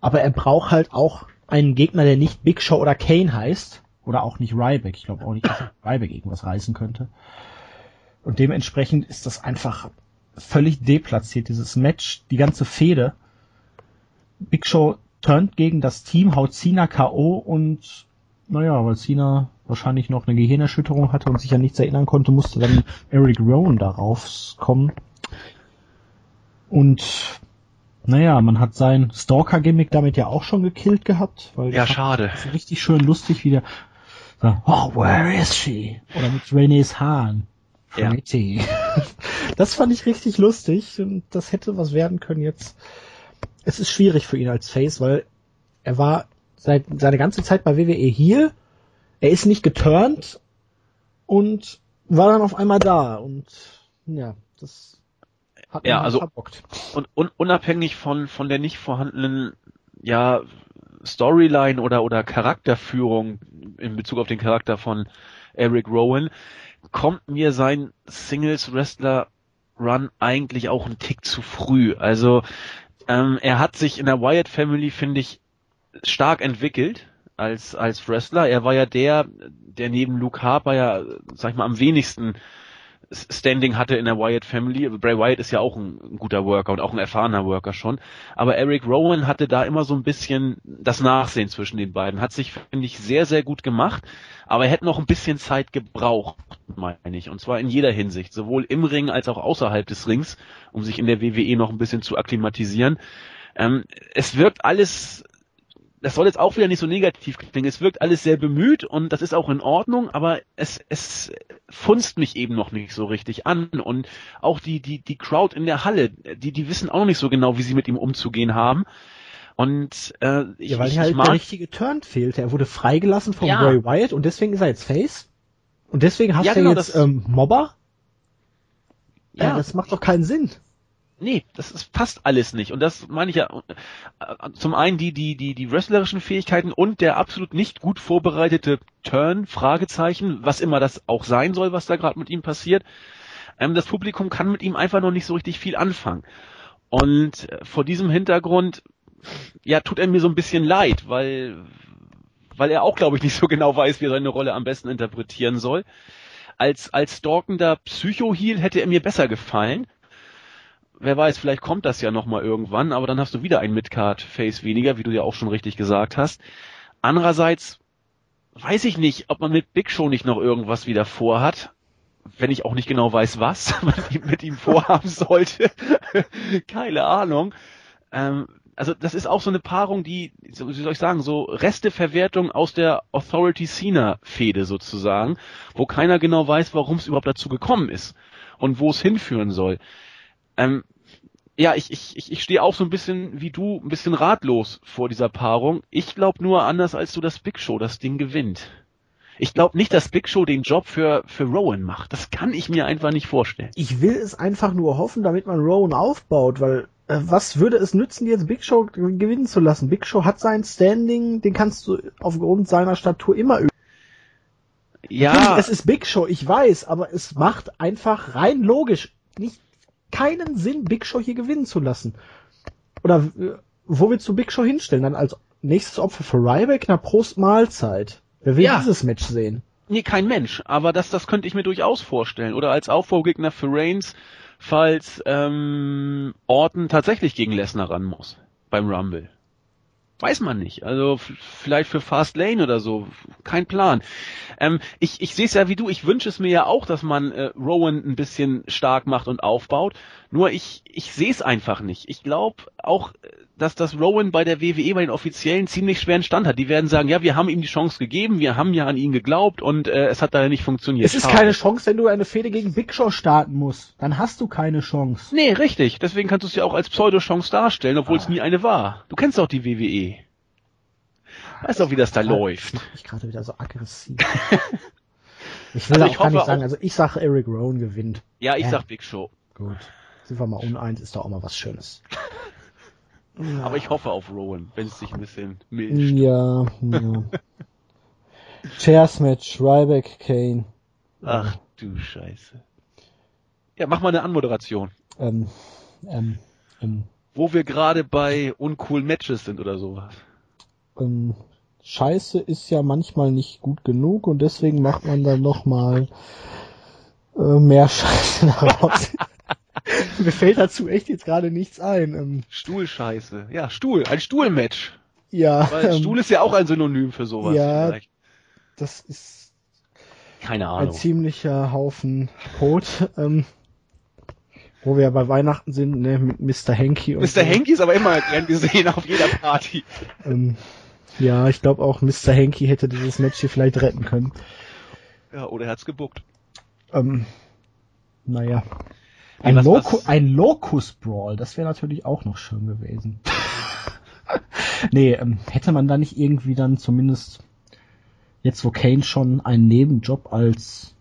aber er braucht halt auch einen Gegner, der nicht Big Show oder Kane heißt, oder auch nicht Ryback. Ich glaube auch nicht, dass Ryback irgendwas reißen könnte. Und dementsprechend ist das einfach völlig deplatziert, dieses Match, die ganze Fehde. Big Show turnt gegen das Team, haut Cena K.O. und naja, weil Cena wahrscheinlich noch eine Gehirnerschütterung hatte und sich an nichts erinnern konnte, musste dann Eric Rowan darauf kommen. Und naja, man hat sein Stalker-Gimmick damit ja auch schon gekillt gehabt. Weil ja, schade. Richtig schön lustig, wie der Oh, where is she? Oder mit René's Hahn. Pretty. Ja. <laughs> Das fand ich richtig lustig und das hätte was werden können jetzt. Es ist schwierig für ihn als Face, weil er war seit seine ganze Zeit bei WWE hier. Er ist nicht geturnt und war dann auf einmal da und ja, das hat ja, also verbockt. Und, und unabhängig von von der nicht vorhandenen ja Storyline oder oder Charakterführung in Bezug auf den Charakter von Eric Rowan kommt mir sein Singles Wrestler Run eigentlich auch ein Tick zu früh. Also ähm, er hat sich in der Wyatt Family finde ich stark entwickelt als als Wrestler. Er war ja der, der neben Luke Harper ja sag ich mal am wenigsten Standing hatte in der Wyatt Family. Bray Wyatt ist ja auch ein, guter Worker und auch ein erfahrener Worker schon. Aber Eric Rowan hatte da immer so ein bisschen das Nachsehen zwischen den beiden. Hat sich, finde ich, sehr, sehr gut gemacht. Aber er hätte noch ein bisschen Zeit gebraucht, meine ich. Und zwar in jeder Hinsicht. Sowohl im Ring als auch außerhalb des Rings, um sich in der WWE noch ein bisschen zu akklimatisieren. Ähm, es wirkt alles das soll jetzt auch wieder nicht so negativ klingen. Es wirkt alles sehr bemüht und das ist auch in Ordnung, aber es, es funzt mich eben noch nicht so richtig an. Und auch die, die, die Crowd in der Halle, die, die wissen auch noch nicht so genau, wie sie mit ihm umzugehen haben. Und äh, ich, ja, weil ich, halt mag, der richtige Turn fehlte. Er wurde freigelassen von ja. Bray Wyatt und deswegen ist er jetzt Face. Und deswegen hast ja, du genau, jetzt ähm, Mobber. Ja, ja, das macht doch keinen Sinn nee, das ist, passt alles nicht. Und das meine ich ja äh, zum einen die, die, die, die wrestlerischen Fähigkeiten und der absolut nicht gut vorbereitete Turn, Fragezeichen, was immer das auch sein soll, was da gerade mit ihm passiert. Ähm, das Publikum kann mit ihm einfach noch nicht so richtig viel anfangen. Und äh, vor diesem Hintergrund, ja, tut er mir so ein bisschen leid, weil, weil er auch, glaube ich, nicht so genau weiß, wie er seine Rolle am besten interpretieren soll. Als, als stalkender Psycho-Heal hätte er mir besser gefallen wer weiß, vielleicht kommt das ja nochmal irgendwann, aber dann hast du wieder ein Midcard-Face weniger, wie du ja auch schon richtig gesagt hast. Andererseits weiß ich nicht, ob man mit Big Show nicht noch irgendwas wieder vorhat, wenn ich auch nicht genau weiß, was <laughs> man mit ihm vorhaben <laughs> sollte. <laughs> Keine Ahnung. Ähm, also das ist auch so eine Paarung, die, wie soll ich sagen, so Resteverwertung aus der Authority Cena Fehde sozusagen, wo keiner genau weiß, warum es überhaupt dazu gekommen ist und wo es hinführen soll. Ähm, ja, ich, ich, ich, ich stehe auch so ein bisschen wie du, ein bisschen ratlos vor dieser Paarung. Ich glaube nur anders als du, dass Big Show das Ding gewinnt. Ich glaube nicht, dass Big Show den Job für, für Rowan macht. Das kann ich mir einfach nicht vorstellen. Ich will es einfach nur hoffen, damit man Rowan aufbaut, weil äh, was würde es nützen, jetzt Big Show gewinnen zu lassen? Big Show hat sein Standing, den kannst du aufgrund seiner Statur immer üben. Ja. Natürlich, es ist Big Show, ich weiß, aber es macht einfach rein logisch nicht keinen Sinn, Big Show hier gewinnen zu lassen. Oder äh, wo willst du Big Show hinstellen? Dann als nächstes Opfer für Ryback? Na, Prost Mahlzeit. Wer will ja. dieses Match sehen? Nee, kein Mensch. Aber das, das könnte ich mir durchaus vorstellen. Oder als Aufbaugegner für Reigns, falls ähm, Orton tatsächlich gegen Lesnar ran muss beim Rumble. Weiß man nicht. Also vielleicht für Fast Lane oder so. Kein Plan. Ähm, ich ich sehe es ja wie du. Ich wünsche es mir ja auch, dass man äh, Rowan ein bisschen stark macht und aufbaut. Nur ich, ich sehe es einfach nicht. Ich glaube auch, dass das Rowan bei der WWE, bei den Offiziellen ziemlich schweren Stand hat. Die werden sagen, ja, wir haben ihm die Chance gegeben, wir haben ja an ihn geglaubt und äh, es hat leider nicht funktioniert. Es ist Schade. keine Chance, wenn du eine Fehde gegen Big Show starten musst. Dann hast du keine Chance. Nee, richtig. Deswegen kannst du es ja auch als Pseudo-Chance darstellen, obwohl es ah. nie eine war. Du kennst doch die WWE. Weißt doch, wie das da läuft. <laughs> Ich mich gerade wieder so aggressiv. <laughs> ich will also auch gar nicht sagen, also ich sage Eric Rowan gewinnt. Ja, ich äh. sag Big Show. Gut. Sind wir mal uneins, ist doch auch mal was Schönes. <laughs> Aber ich hoffe auf Rowan, wenn es sich ein bisschen mildt. Ja, ja. Chairs Match, Ryback, Kane. Ach du Scheiße. Ja, mach mal eine Anmoderation. Ähm, ähm, ähm. Wo wir gerade bei uncoolen Matches sind oder sowas. Ähm, Scheiße ist ja manchmal nicht gut genug und deswegen macht man dann nochmal äh, mehr Scheiße daraus. <laughs> <laughs> Mir fällt dazu echt jetzt gerade nichts ein. Ähm, Stuhlscheiße. Ja, Stuhl. Ein Stuhlmatch. Ja. Weil ähm, Stuhl ist ja auch ein Synonym für sowas. Ja. Vielleicht. Das ist keine Ahnung. Ein ziemlicher Haufen Kot. Ähm, wo wir ja bei Weihnachten sind, ne, mit Mr. Henky und. Mr. So. Henky ist aber immer gern gesehen auf jeder Party. ähm, ja, ich glaube auch Mr. Henky hätte dieses Match hier vielleicht retten können. Ja, oder er hat's gebuckt. Ähm, naja. Ein, Loco, was? ein Locus Brawl, das wäre natürlich auch noch schön gewesen. <laughs> nee, ähm, hätte man da nicht irgendwie dann zumindest jetzt wo Kane schon einen Nebenjob als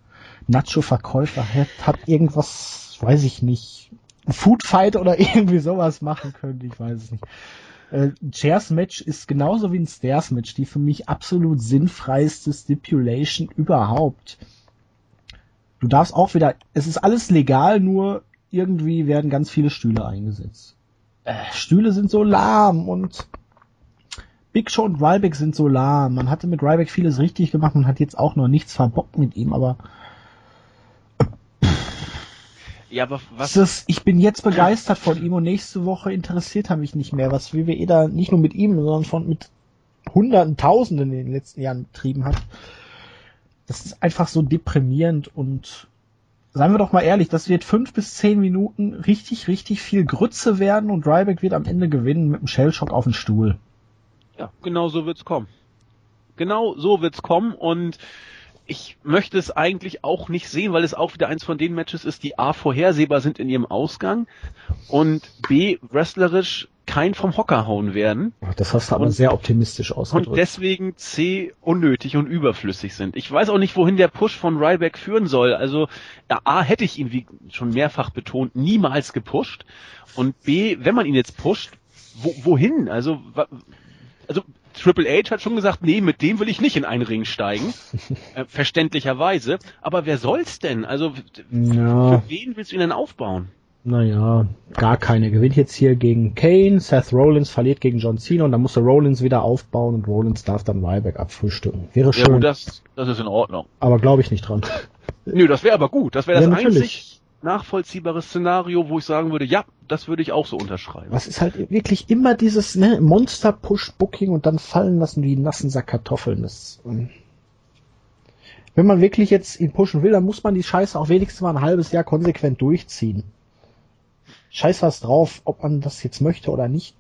Nacho-Verkäufer hat, hat irgendwas, weiß ich nicht, Foodfight oder <laughs> irgendwie sowas machen können, ich weiß es nicht. Äh, Chairs Match ist genauso wie ein Stairs Match die für mich absolut sinnfreiste Stipulation überhaupt. Du darfst auch wieder, es ist alles legal, nur irgendwie werden ganz viele Stühle eingesetzt. Äh, Stühle sind so lahm und Big Show und Ryback sind so lahm. Man hatte mit Ryback vieles richtig gemacht und hat jetzt auch noch nichts verbockt mit ihm, aber ja, aber was? Das, ich bin jetzt begeistert von ihm und nächste Woche interessiert er mich nicht mehr, was WWE da nicht nur mit ihm, sondern von mit Hunderten, Tausenden in den letzten Jahren betrieben hat. Das ist einfach so deprimierend und seien wir doch mal ehrlich, das wird fünf bis zehn Minuten richtig, richtig viel Grütze werden und Ryback wird am Ende gewinnen mit einem Shellshock auf den Stuhl. Ja, genau so wird's kommen. Genau so wird's kommen und ich möchte es eigentlich auch nicht sehen, weil es auch wieder eins von den Matches ist, die A vorhersehbar sind in ihrem Ausgang und B wrestlerisch kein vom Hocker hauen werden. Das hast du aber und, sehr optimistisch ausgedrückt. Und deswegen C unnötig und überflüssig sind. Ich weiß auch nicht, wohin der Push von Ryback führen soll. Also A hätte ich ihn, wie schon mehrfach betont, niemals gepusht. Und B, wenn man ihn jetzt pusht, wo, wohin? Also, also Triple H hat schon gesagt, nee, mit dem will ich nicht in einen Ring steigen. <laughs> äh, verständlicherweise. Aber wer soll's denn? Also, ja. für wen willst du ihn denn aufbauen? Naja, gar keine. Gewinnt jetzt hier gegen Kane, Seth Rollins verliert gegen John Cena und dann muss er Rollins wieder aufbauen und Rollins darf dann Ryback abfrühstücken. Wäre schön. Ja, gut, das, das ist in Ordnung. Aber glaube ich nicht dran. Nö, das wäre aber gut. Das wäre das ja, einzig nachvollziehbare Szenario, wo ich sagen würde, ja, das würde ich auch so unterschreiben. Was ist halt wirklich immer dieses ne, Monster-Push-Booking und dann fallen lassen wie nassen Sack Kartoffeln. Das, ähm, wenn man wirklich jetzt ihn pushen will, dann muss man die Scheiße auch wenigstens mal ein halbes Jahr konsequent durchziehen scheiß was drauf, ob man das jetzt möchte oder nicht.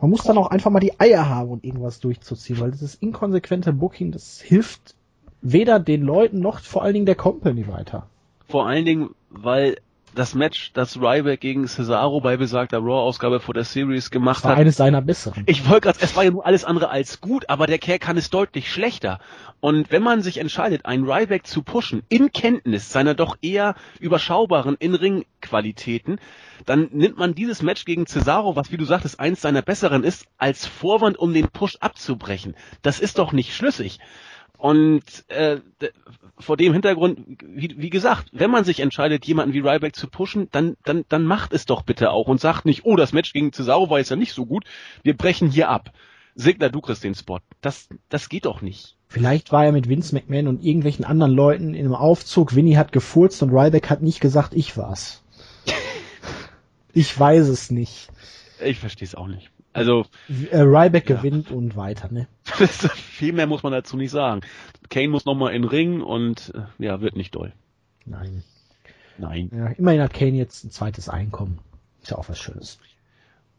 Man muss dann auch einfach mal die Eier haben und irgendwas durchzuziehen, weil dieses inkonsequente Booking, das hilft weder den Leuten noch vor allen Dingen der Company weiter. Vor allen Dingen, weil das Match, das Ryback gegen Cesaro bei besagter Raw-Ausgabe vor der Series gemacht war hat. eines seiner besseren. Ich wollte gerade, es war ja nur alles andere als gut, aber der Kerl kann es deutlich schlechter. Und wenn man sich entscheidet, einen Ryback zu pushen, in Kenntnis seiner doch eher überschaubaren In-Ring-Qualitäten, dann nimmt man dieses Match gegen Cesaro, was wie du sagtest, eins seiner besseren ist, als Vorwand, um den Push abzubrechen. Das ist doch nicht schlüssig. Und äh, vor dem Hintergrund, wie, wie gesagt, wenn man sich entscheidet, jemanden wie Ryback zu pushen, dann, dann, dann macht es doch bitte auch und sagt nicht, oh, das Match gegen Cesaro war jetzt ja nicht so gut, wir brechen hier ab. Sigler, du kriegst den Spot. Das, das geht doch nicht. Vielleicht war er mit Vince McMahon und irgendwelchen anderen Leuten in einem Aufzug. Winnie hat gefurzt und Ryback hat nicht gesagt, ich war's. <laughs> ich weiß es nicht. Ich verstehe es auch nicht. Also äh, Ryback ja. gewinnt und weiter, ne? <laughs> Viel mehr muss man dazu nicht sagen. Kane muss nochmal in den Ring und äh, ja, wird nicht doll. Nein. Nein. Ja, immerhin hat Kane jetzt ein zweites Einkommen. Ist ja auch was Schönes.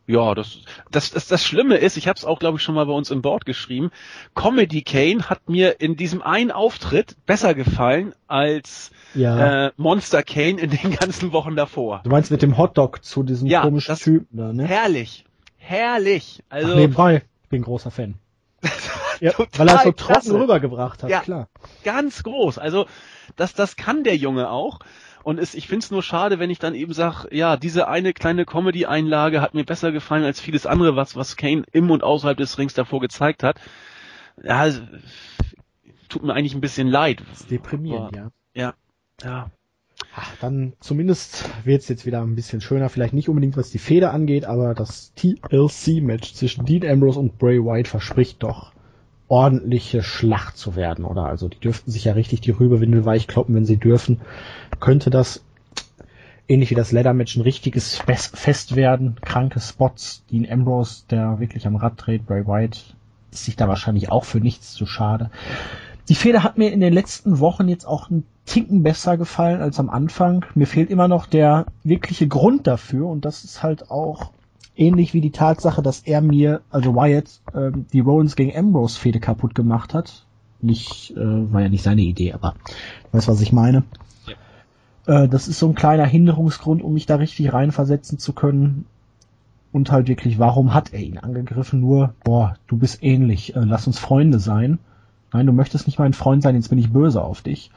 Ja, das, das, das, das Schlimme ist, ich habe es auch, glaube ich, schon mal bei uns im Board geschrieben, Comedy Kane hat mir in diesem einen Auftritt besser gefallen als ja. äh, Monster Kane in den ganzen Wochen davor. Du meinst mit dem Hotdog zu diesem ja, komischen Typen da, ne? Herrlich herrlich. Also Ach, nebenbei, ich bin großer Fan. <laughs> ja, weil er so trocken klasse. rübergebracht hat, ja, klar. Ganz groß. Also das, das kann der Junge auch. Und es, ich finde es nur schade, wenn ich dann eben sage, ja, diese eine kleine Comedy-Einlage hat mir besser gefallen als vieles andere, was, was Kane im und außerhalb des Rings davor gezeigt hat. Ja, tut mir eigentlich ein bisschen leid. Das ist deprimierend, ja. Ja, ja. Ach, dann zumindest wird es jetzt wieder ein bisschen schöner. Vielleicht nicht unbedingt, was die Feder angeht, aber das TLC-Match zwischen Dean Ambrose und Bray White verspricht doch ordentliche Schlacht zu werden, oder? Also die dürften sich ja richtig die Rübewindel weichkloppen, wenn sie dürfen. Könnte das ähnlich wie das Leather-Match ein richtiges Fest werden. Kranke Spots, Dean Ambrose, der wirklich am Rad dreht, Bray White ist sich da wahrscheinlich auch für nichts zu schade. Die Feder hat mir in den letzten Wochen jetzt auch ein Ticken besser gefallen als am Anfang. Mir fehlt immer noch der wirkliche Grund dafür und das ist halt auch ähnlich wie die Tatsache, dass er mir, also Wyatt, ähm, die Rollins gegen Ambrose Fehde kaputt gemacht hat. Nicht, äh, war ja nicht seine Idee, aber du weißt, was ich meine. Ja. Äh, das ist so ein kleiner Hinderungsgrund, um mich da richtig reinversetzen zu können. Und halt wirklich, warum hat er ihn angegriffen? Nur, boah, du bist ähnlich, äh, lass uns Freunde sein. Nein, du möchtest nicht mein Freund sein, jetzt bin ich böse auf dich.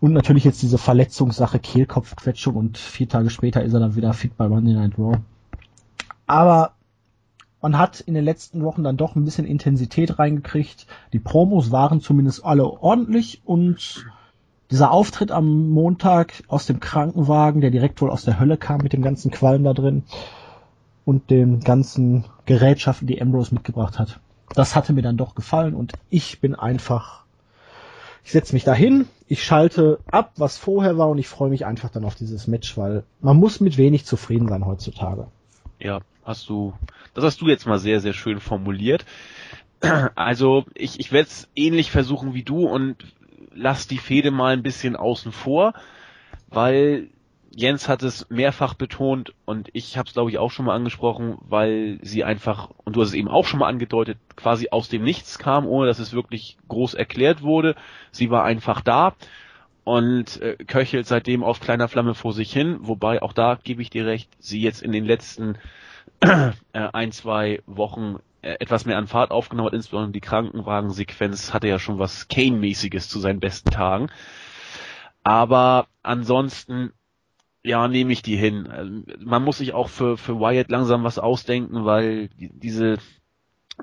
Und natürlich jetzt diese Verletzungssache, Kehlkopfquetschung und vier Tage später ist er dann wieder fit bei Monday Night Raw. Aber man hat in den letzten Wochen dann doch ein bisschen Intensität reingekriegt. Die Promos waren zumindest alle ordentlich und dieser Auftritt am Montag aus dem Krankenwagen, der direkt wohl aus der Hölle kam mit dem ganzen Qualm da drin und den ganzen Gerätschaften, die Ambrose mitgebracht hat. Das hatte mir dann doch gefallen und ich bin einfach ich setze mich dahin, ich schalte ab, was vorher war und ich freue mich einfach dann auf dieses Match, weil man muss mit wenig zufrieden sein heutzutage. Ja, hast du, das hast du jetzt mal sehr, sehr schön formuliert. <clears throat> Also ich, ich werde es ähnlich versuchen wie du und lass die Fehde mal ein bisschen außen vor, weil Jens hat es mehrfach betont und ich habe es glaube ich auch schon mal angesprochen, weil sie einfach, und du hast es eben auch schon mal angedeutet, quasi aus dem Nichts kam, ohne dass es wirklich groß erklärt wurde. Sie war einfach da und äh, köchelt seitdem auf kleiner Flamme vor sich hin, wobei auch da gebe ich dir recht, sie jetzt in den letzten <clears throat> äh, ein, zwei Wochen äh, etwas mehr an Fahrt aufgenommen hat, insbesondere die Krankenwagensequenz hatte ja schon was Kane-mäßiges zu seinen besten Tagen. Aber ansonsten ja, nehme ich die hin. Also, man muss sich auch für, für Wyatt langsam was ausdenken, weil die, diese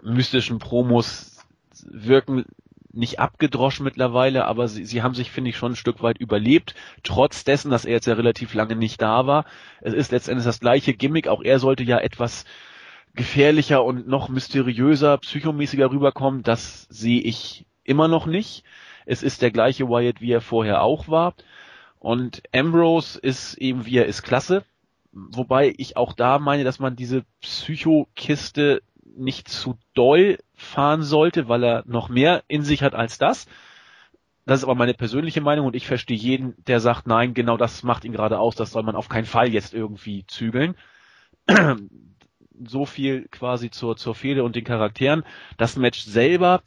mystischen Promos wirken nicht abgedroschen mittlerweile, aber sie, sie haben sich, finde ich, schon ein Stück weit überlebt, trotz dessen, dass er jetzt ja relativ lange nicht da war. Es ist letztendlich das gleiche Gimmick, auch er sollte ja etwas gefährlicher und noch mysteriöser, psychomäßiger rüberkommen, das sehe ich immer noch nicht. Es ist der gleiche Wyatt, wie er vorher auch war. Und Ambrose ist eben, wie er ist, klasse. Wobei ich auch da meine, dass man diese Psychokiste nicht zu doll fahren sollte, weil er noch mehr in sich hat als das. Das ist aber meine persönliche Meinung und ich verstehe jeden, der sagt, nein, genau das macht ihn gerade aus, das soll man auf keinen Fall jetzt irgendwie zügeln. <clears throat> so viel quasi zur, zur Fehde und den Charakteren. Das Match selber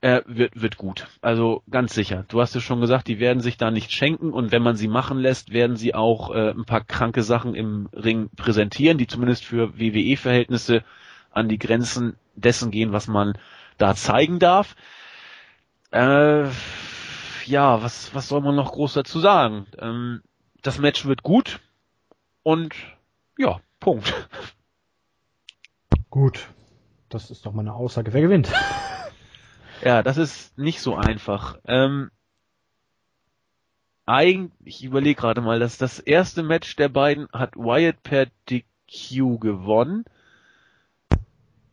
äh, wird, wird gut. Also ganz sicher. Du hast es schon gesagt, die werden sich da nicht schenken und wenn man sie machen lässt, werden sie auch äh, ein paar kranke Sachen im Ring präsentieren, die zumindest für WWE-Verhältnisse an die Grenzen dessen gehen, was man da zeigen darf. Äh, ja, was, was soll man noch groß dazu sagen? Ähm, das Match wird gut und ja, Punkt. Gut. Das ist doch mal eine Aussage. Wer gewinnt? Ja, das ist nicht so einfach. Ähm, eigentlich, ich überlege gerade mal, dass das erste Match der beiden hat Wyatt per DQ gewonnen.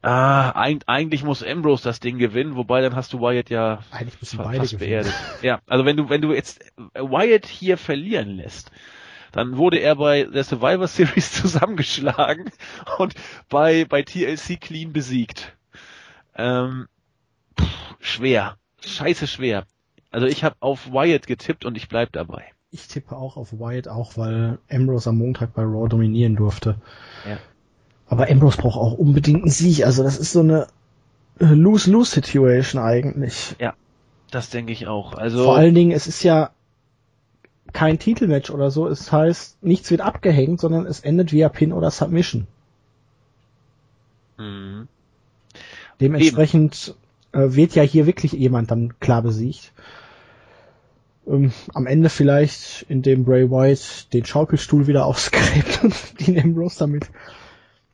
Ah, eigentlich muss Ambrose das Ding gewinnen, wobei dann hast du Wyatt ja eigentlich müssen beide fast beerdigt. Ja, also wenn du wenn du jetzt Wyatt hier verlieren lässt, dann wurde er bei der Survivor Series <laughs> zusammengeschlagen und bei bei TLC clean besiegt. Ähm, pff, schwer, scheiße schwer. Also ich habe auf Wyatt getippt und ich bleib dabei. Ich tippe auch auf Wyatt, auch weil Ambrose am Montag bei Raw dominieren durfte. Ja. Aber Ambrose braucht auch unbedingt einen Sieg. Also das ist so eine Lose-Lose-Situation eigentlich. Ja, das denke ich auch. Also Vor allen Dingen, es ist ja kein Titelmatch oder so. Es heißt, nichts wird abgehängt, sondern es endet via Pin oder Submission. Mhm. Dementsprechend äh, wird ja hier wirklich jemand dann klar besiegt. Ähm, am Ende vielleicht, indem Bray White den Schaukelstuhl wieder <laughs> ausgräbt und Dean Ambrose damit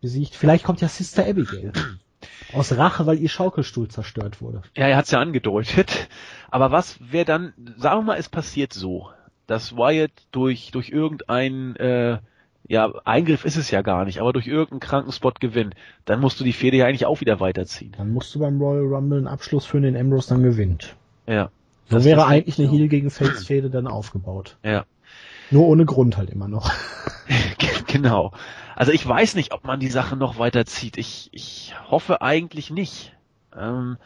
besiegt. Vielleicht kommt ja Sister Abigail. <clears throat> Aus Rache, weil ihr Schaukelstuhl zerstört wurde. Ja, er hat's ja angedeutet. Aber was wäre dann, sagen wir mal, es passiert so, dass Wyatt durch, durch irgendein, äh, ja, Eingriff ist es ja gar nicht, aber durch irgendeinen Krankenspot gewinnt, dann musst du die Fehde ja eigentlich auch wieder weiterziehen. Dann musst du beim Royal Rumble einen Abschluss führen, den Ambrose dann gewinnt. Ja. So wäre eigentlich eine Heel gegen Face Fehde dann aufgebaut. Ja. Nur ohne Grund halt immer noch. <laughs> <laughs> genau. Also ich weiß nicht, ob man die Sache noch weiterzieht. Ich, ich hoffe eigentlich nicht. Ähm,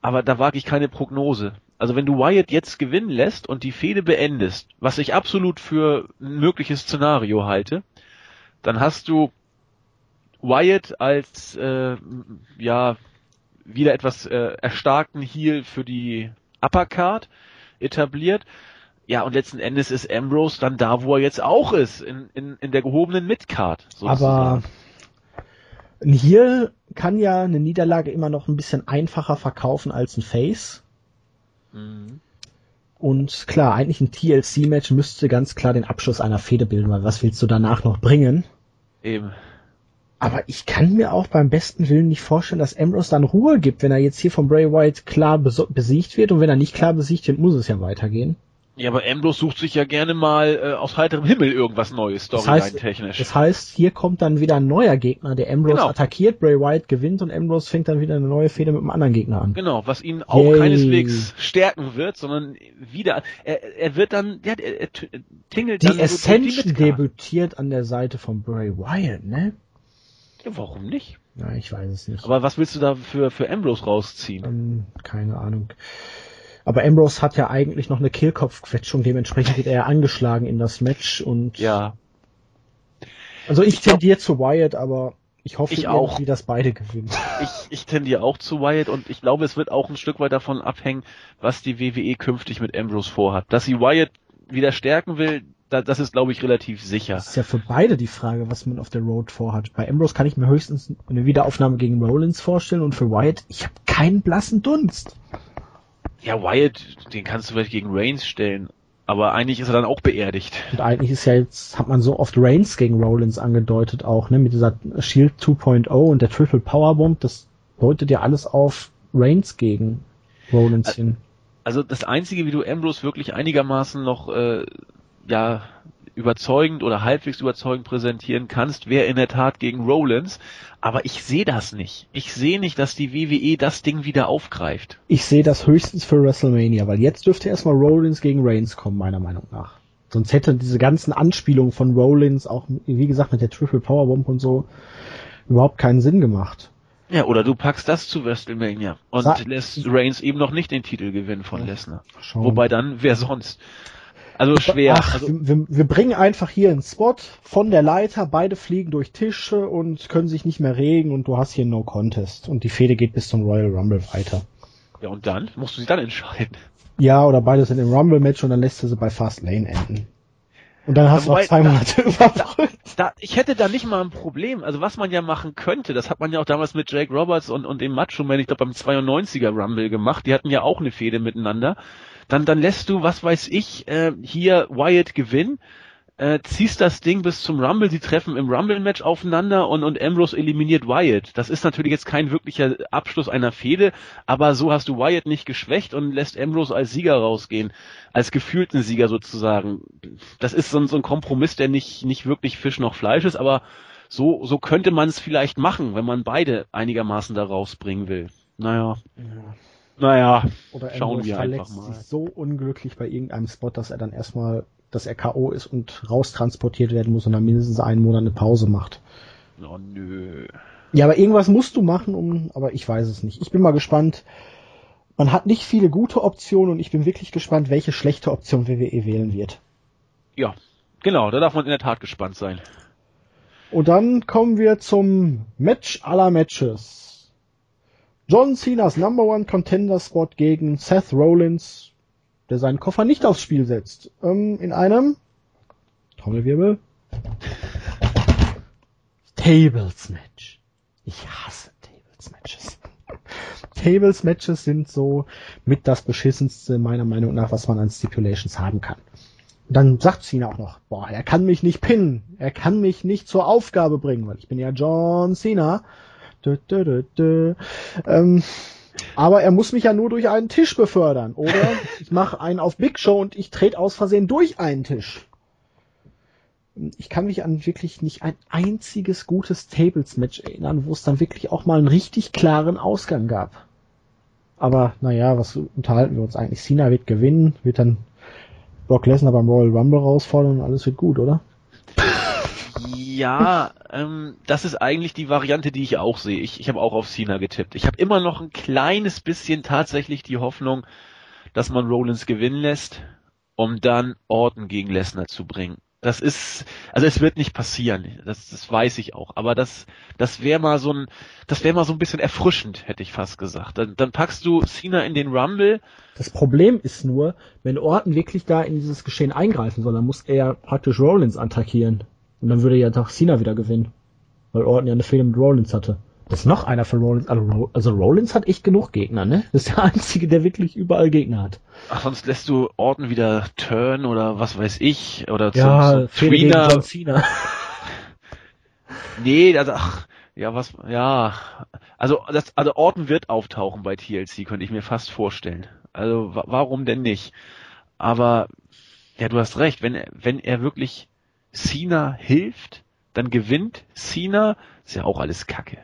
aber da wage ich keine Prognose. Also wenn du Wyatt jetzt gewinnen lässt und die Fehde beendest, was ich absolut für ein mögliches Szenario halte, dann hast du Wyatt als äh, ja wieder etwas äh, erstarkten Heal für die Uppercard etabliert ja, und letzten Endes ist Ambrose dann da, wo er jetzt auch ist, in, in, in der gehobenen Midcard. Aber ein Heel kann ja eine Niederlage immer noch ein bisschen einfacher verkaufen als ein Face. Mhm. Und klar, eigentlich ein TLC-Match müsste ganz klar den Abschluss einer Fehde bilden, weil was willst du danach noch bringen? Eben. Aber ich kann mir auch beim besten Willen nicht vorstellen, dass Ambrose dann Ruhe gibt, wenn er jetzt hier von Bray Wyatt klar besiegt wird und wenn er nicht klar besiegt wird, muss es ja weitergehen. Ja, aber Ambrose sucht sich ja gerne mal äh, aus heiterem Himmel irgendwas Neues, Storyline-technisch. Das, heißt, hier kommt dann wieder ein neuer Gegner, der Ambrose genau. attackiert, Bray Wyatt gewinnt und Ambrose fängt dann wieder eine neue Fehde mit einem anderen Gegner an. Genau, was ihn auch Yay. keineswegs stärken wird, sondern wieder, er, er wird dann, ja, er, er tingelt die dann. Ascension so debütiert an der Seite von Bray Wyatt, ne? Ja, warum nicht? Ja, ich weiß es nicht. Aber was willst du da für, für Ambrose rausziehen? Ähm, keine Ahnung. Aber Ambrose hat ja eigentlich noch eine Kehlkopfquetschung, dementsprechend wird er angeschlagen in das Match und. Ja. Also ich, ich tendiere zu Wyatt, aber ich hoffe ich auch, dass beide gewinnen. Ich, ich tendiere auch zu Wyatt und ich glaube, es wird auch ein Stück weit davon abhängen, was die WWE künftig mit Ambrose vorhat. Dass sie Wyatt wieder stärken will, das ist, glaube ich, relativ sicher. Das ist ja für beide die Frage, was man auf der Road vorhat. Bei Ambrose kann ich mir höchstens eine Wiederaufnahme gegen Rollins vorstellen und für Wyatt, ich habe keinen blassen Dunst. Ja, Wyatt, den kannst du vielleicht gegen Reigns stellen. Aber eigentlich ist er dann auch beerdigt. Und eigentlich ist ja jetzt, hat man so oft Reigns gegen Rollins angedeutet auch, ne, mit dieser Shield 2.0 und der Triple Powerbomb, das deutet ja alles auf Reigns gegen Rollins hin. Also das einzige, wie du Ambrose wirklich einigermaßen noch, äh, ja, überzeugend oder halbwegs überzeugend präsentieren kannst, wäre in der Tat gegen Rollins. Aber ich sehe das nicht. Ich sehe nicht, dass die WWE das Ding wieder aufgreift. Ich sehe das höchstens für WrestleMania, weil jetzt dürfte erstmal Rollins gegen Reigns kommen, meiner Meinung nach. Sonst hätte diese ganzen Anspielungen von Rollins, auch wie gesagt mit der Triple Powerbomb und so, überhaupt keinen Sinn gemacht. Ja, oder du packst das zu WrestleMania und Sa lässt Reigns eben noch nicht den Titel gewinnen von Lesnar. Wobei dann, wer sonst? Also schwer. Ach, also, wir, wir bringen einfach hier einen Spot von der Leiter, beide fliegen durch Tische und können sich nicht mehr regen und du hast hier No Contest. Und die Fehde geht bis zum Royal Rumble weiter. Ja, und dann? Musst du sie dann entscheiden. Ja, oder beide sind im Rumble-Match und dann lässt du sie bei Fast Lane enden. Und dann hast Wobei, du auch zwei Monate überbrückt. Da, ich hätte da nicht mal ein Problem. Also was man ja machen könnte, das hat man ja auch damals mit Jake Roberts und, und dem Macho Man, ich glaube beim 92er Rumble gemacht. Die hatten ja auch eine Fehde miteinander. Dann, dann lässt du, was weiß ich, äh, hier Wyatt gewinnen äh, ziehst das Ding bis zum Rumble, sie treffen im Rumble-Match aufeinander und, und Ambrose eliminiert Wyatt. Das ist natürlich jetzt kein wirklicher Abschluss einer Fehde, aber so hast du Wyatt nicht geschwächt und lässt Ambrose als Sieger rausgehen, als gefühlten Sieger sozusagen. Das ist so, ein, so ein Kompromiss, der nicht, nicht wirklich Fisch noch Fleisch ist, aber so, so könnte man es vielleicht machen, wenn man beide einigermaßen da rausbringen will. Naja. Ja. Naja, Oder schauen wir einfach mal. Sich so unglücklich bei irgendeinem Spot, dass er dann erstmal dass er K.O. ist und raustransportiert werden muss und dann mindestens einen Monat eine Pause macht. Oh nö. Ja, aber irgendwas musst du machen, um, aber ich weiß es nicht. Ich bin mal gespannt. Man hat nicht viele gute Optionen und ich bin wirklich gespannt, welche schlechte Option WWE wählen wird. Ja, genau, da darf man in der Tat gespannt sein. Und dann kommen wir zum Match aller Matches. John Cena's Number One Contender Spot gegen Seth Rollins der seinen Koffer nicht aufs Spiel setzt. Ähm, in einem Trommelwirbel Tables Match. Ich hasse Tables Matches. <laughs> Tables Matches sind so mit das beschissenste meiner Meinung nach, was man an Stipulations haben kann. Und dann sagt Cena auch noch, boah, er kann mich nicht pinnen, er kann mich nicht zur Aufgabe bringen, weil ich bin ja John Cena. Dö, dö, dö. Ähm, aber er muss mich ja nur durch einen Tisch befördern. Oder <laughs> ich mache einen auf Big Show und ich trete aus Versehen durch einen Tisch. Ich kann mich an wirklich nicht ein einziges gutes Tables-Match erinnern, wo es dann wirklich auch mal einen richtig klaren Ausgang gab. Aber naja, was unterhalten wir uns eigentlich? Cena wird gewinnen, wird dann Brock Lesnar beim Royal Rumble herausfordern und alles wird gut, oder? Ja, ähm, das ist eigentlich die Variante, die ich auch sehe. Ich, ich habe auch auf Cena getippt. Ich habe immer noch ein kleines bisschen tatsächlich die Hoffnung, dass man Rollins gewinnen lässt, um dann Orton gegen Lesnar zu bringen. Das ist, also es wird nicht passieren, das, das weiß ich auch. Aber das, das wäre mal so ein, das wäre mal so ein bisschen erfrischend, hätte ich fast gesagt. Dann, dann packst du Cena in den Rumble. Das Problem ist nur, wenn Orton wirklich da in dieses Geschehen eingreifen soll, dann muss er praktisch Rollins attackieren. Und dann würde ja doch Cena wieder gewinnen. Weil Orton ja eine Fehde mit Rollins hatte. Das ist noch einer für Rollins. Also, also Rollins hat echt genug Gegner, ne? Das ist der <laughs> einzige, der wirklich überall Gegner hat. Ach, sonst lässt du Orton wieder turn oder was weiß ich. Oder zum, ja, zum John Cena. <laughs> nee, also, ach, ja, was, ja. Also, das, also Orton wird auftauchen bei TLC, könnte ich mir fast vorstellen. Also, warum denn nicht? Aber, ja, du hast recht, wenn, wenn er wirklich Cena hilft, dann gewinnt Cena, ist ja auch alles Kacke.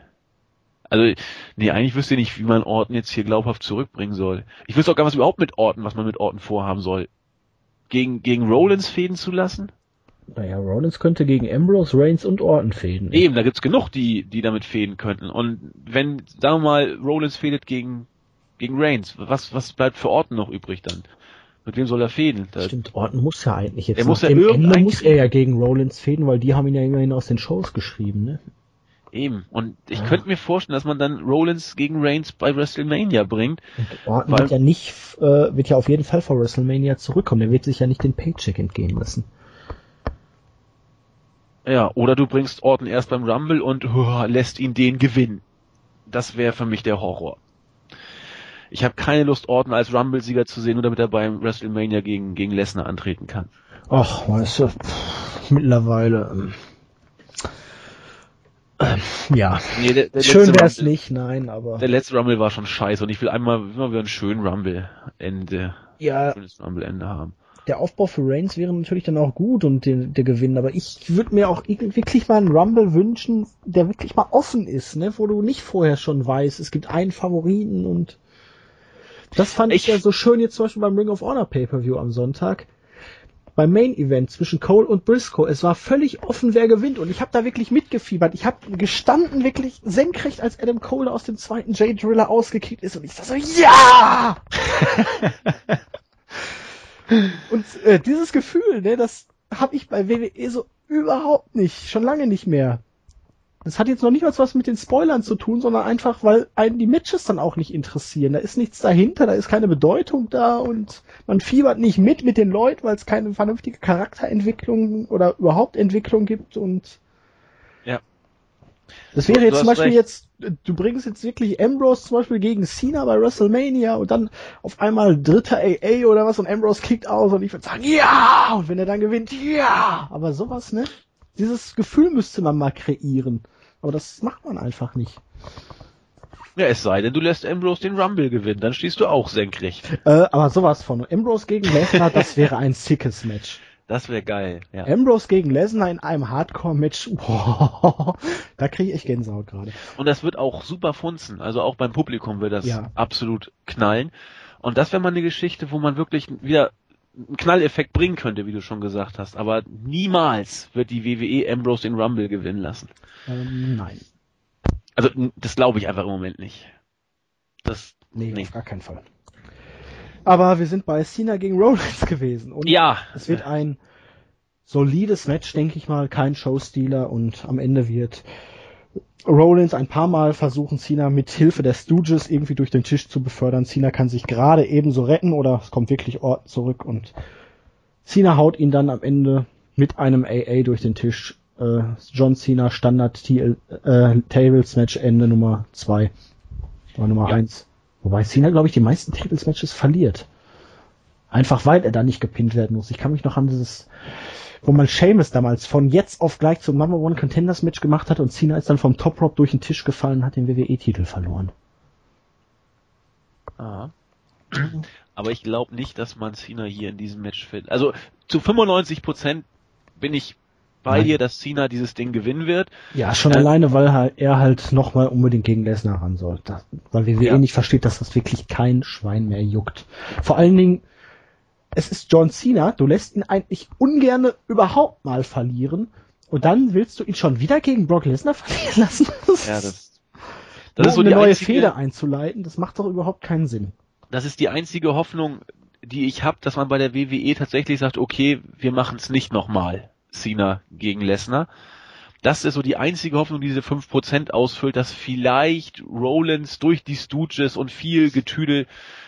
Also, nee, eigentlich wüsste ich nicht, wie man Orton jetzt hier glaubhaft zurückbringen soll. Ich wüsste auch gar nicht, was überhaupt mit Orton, was man mit Orton vorhaben soll. Gegen, gegen Rollins fäden zu lassen? Naja, Rollins könnte gegen Ambrose, Reigns und Orton fäden. Eben, da gibt's genug, die, die damit fäden könnten. Und wenn, sagen wir mal, Rollins fädet gegen, gegen Reigns, was, was bleibt für Orton noch übrig dann? Mit wem soll er fäden? Da Stimmt, Orton muss ja eigentlich jetzt. Er muss ja Ende muss er ja gegen Rollins fäden, weil die haben ihn ja immerhin aus den Shows geschrieben, ne? Eben. Und ich ja. könnte mir vorstellen, dass man dann Rollins gegen Reigns bei WrestleMania bringt. Und Orton weil, wird ja nicht, äh, wird ja auf jeden Fall vor WrestleMania zurückkommen. Der wird sich ja nicht den Paycheck entgehen lassen. Ja, oder du bringst Orton erst beim Rumble und uh, <laughs> lässt ihn den gewinnen. Das wäre für mich der Horror ich habe keine Lust, Orton als Rumble-Sieger zu sehen, nur damit er beim WrestleMania gegen, gegen Lesnar antreten kann. Ach, weißt du, pff, mittlerweile. Ähm, äh, ja. Nee, der, der Schön wäre es nicht, nein, aber. Der letzte Rumble war schon scheiße und ich will einmal immer wieder einen schönen Rumble-Ende. Ja. Schönes Rumble-Ende haben. Der Aufbau für Reigns wäre natürlich dann auch gut und der, der Gewinn, aber ich würde mir auch wirklich mal einen Rumble wünschen, der wirklich mal offen ist, ne, wo du nicht vorher schon weißt, es gibt einen Favoriten und das fand ich, ich ja so schön jetzt zum Beispiel beim Ring of Honor Pay-Per-View am Sonntag. Beim Main Event zwischen Cole und Briscoe. Es war völlig offen, wer gewinnt. Und ich habe da wirklich mitgefiebert. Ich habe gestanden wirklich senkrecht, als Adam Cole aus dem zweiten J-Driller ausgekickt ist. Und ich dachte so, ja! <laughs> Und äh, dieses Gefühl, ne, das habe ich bei WWE so überhaupt nicht, schon lange nicht mehr. Das hat jetzt noch nicht mal was mit den Spoilern zu tun, sondern einfach, weil einen die Matches dann auch nicht interessieren. Da ist nichts dahinter, da ist keine Bedeutung da und man fiebert nicht mit mit den Leuten, weil es keine vernünftige Charakterentwicklung oder überhaupt Entwicklung gibt und ja. Das wäre jetzt zum Beispiel recht. jetzt, du bringst jetzt wirklich Ambrose zum Beispiel gegen Cena bei WrestleMania und dann auf einmal dritter AA oder was und Ambrose kickt aus und ich würde sagen, ja! Und wenn er dann gewinnt, ja! Aber sowas, ne? Dieses Gefühl müsste man mal kreieren. Aber das macht man einfach nicht. Ja, es sei denn, du lässt Ambrose den Rumble gewinnen, dann stehst du auch senkrecht. Äh, aber sowas von. Ambrose gegen Lesnar, das wäre ein sickes Match. Das wäre geil, ja. Ambrose gegen Lesnar in einem Hardcore-Match, <laughs> da kriege ich Gänsehaut gerade. Und das wird auch super funzen, also auch beim Publikum wird das ja. absolut knallen. Und das wäre mal eine Geschichte, wo man wirklich wieder einen Knalleffekt bringen könnte, wie du schon gesagt hast. Aber niemals wird die WWE Ambrose den Rumble gewinnen lassen. Ähm, nein. Also das glaube ich einfach im Moment nicht. Das nee, nee, auf gar keinen Fall. Aber wir sind bei Cena gegen Rollins <laughs> gewesen und ja. es wird ein solides Match, denke ich mal, kein Showstealer und am Ende wird Rollins ein paar Mal versuchen, Cena mit Hilfe der Stooges irgendwie durch den Tisch zu befördern. Cena kann sich gerade ebenso retten oder es kommt wirklich Orton zurück und Cena haut ihn dann am Ende mit einem AA durch den Tisch. Äh, John Cena Standard TL, äh, Tables Match Ende Nummer zwei oder Nummer ja. eins. Wobei Cena, glaube ich, die meisten Tables Matches verliert. Einfach weil er da nicht gepinnt werden muss. Ich kann mich noch an dieses wo man Seamus damals von jetzt auf gleich zum Number One Contenders Match gemacht hat und Cena ist dann vom Top Rope durch den Tisch gefallen und hat den WWE-Titel verloren. Ah. Aber ich glaube nicht, dass man Cena hier in diesem Match findet. Also zu 95 Prozent bin ich bei Nein. dir, dass Cena dieses Ding gewinnen wird. Ja, schon äh, alleine, weil er halt nochmal unbedingt gegen Lesnar ran soll. Das, weil WWE ja. nicht versteht, dass das wirklich kein Schwein mehr juckt. Vor allen Dingen, es ist John Cena, du lässt ihn eigentlich ungerne überhaupt mal verlieren und dann willst du ihn schon wieder gegen Brock Lesnar verlieren lassen. Das ja, das, das Nur ist so eine neue einzige, Fehde einzuleiten, das macht doch überhaupt keinen Sinn. Das ist die einzige Hoffnung, die ich habe, dass man bei der WWE tatsächlich sagt, okay, wir machen es nicht nochmal, Cena gegen Lesnar. Das ist so die einzige Hoffnung, die diese 5% ausfüllt, dass vielleicht Rollins durch die Stooges und viel Getüdel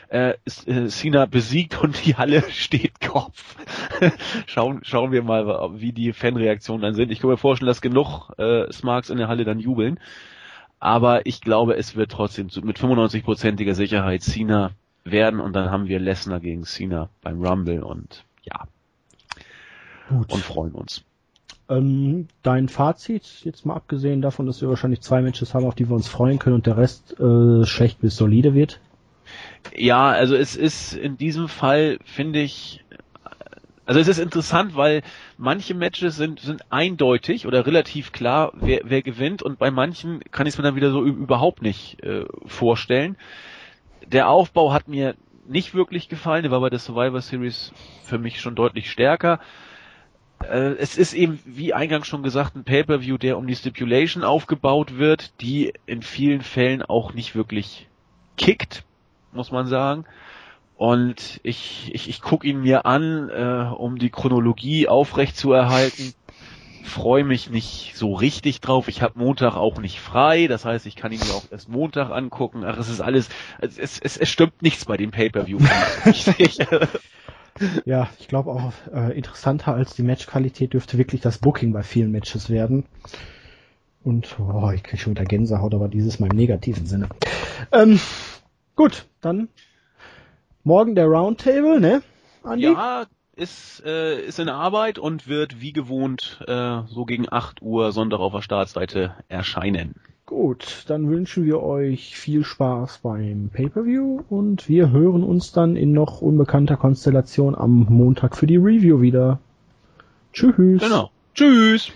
äh, äh, Cena besiegt und die Halle <laughs> steht Kopf. <laughs> schauen, schauen wir mal, wie die Fanreaktionen dann sind. Ich kann mir vorstellen, dass genug äh, Smarks in der Halle dann jubeln. Aber ich glaube, es wird trotzdem mit 95%iger Sicherheit Cena werden und dann haben wir Lesnar gegen Cena beim Rumble und ja. Gut. Und freuen uns. Ähm, dein Fazit, jetzt mal abgesehen davon, dass wir wahrscheinlich zwei Matches haben, auf die wir uns freuen können und der Rest äh, schlecht bis solide wird? Ja, also es ist in diesem Fall, finde ich, also es ist interessant, weil manche Matches sind, sind eindeutig oder relativ klar, wer, wer gewinnt und bei manchen kann ich es mir dann wieder so überhaupt nicht äh, vorstellen. Der Aufbau hat mir nicht wirklich gefallen, der war bei der Survivor Series für mich schon deutlich stärker. Äh, es ist eben, wie eingangs schon gesagt, ein Pay-per-view, der um die Stipulation aufgebaut wird, die in vielen Fällen auch nicht wirklich kickt muss man sagen. Und ich, ich, ich gucke ihn mir an, äh, um die Chronologie aufrecht zu erhalten. Freue mich nicht so richtig drauf. Ich habe Montag auch nicht frei, das heißt, ich kann ihn mir auch erst Montag angucken. Ach, es ist alles, es, es, es stimmt nichts bei dem Pay-per-View. <laughs> <laughs> ja, ich glaube auch äh, interessanter als die Matchqualität dürfte wirklich das Booking bei vielen Matches werden. Und oh, ich kriege schon wieder Gänsehaut, aber dieses mal im negativen Sinne. Ähm, Gut, dann morgen der Roundtable, ne? Andi? Ja, ist, äh, ist in Arbeit und wird wie gewohnt äh, so gegen 8 Uhr Sonntag auf der Startseite erscheinen. Gut, dann wünschen wir euch viel Spaß beim Pay-per-View und wir hören uns dann in noch unbekannter Konstellation am Montag für die Review wieder. Tschüss. Genau. Tschüss.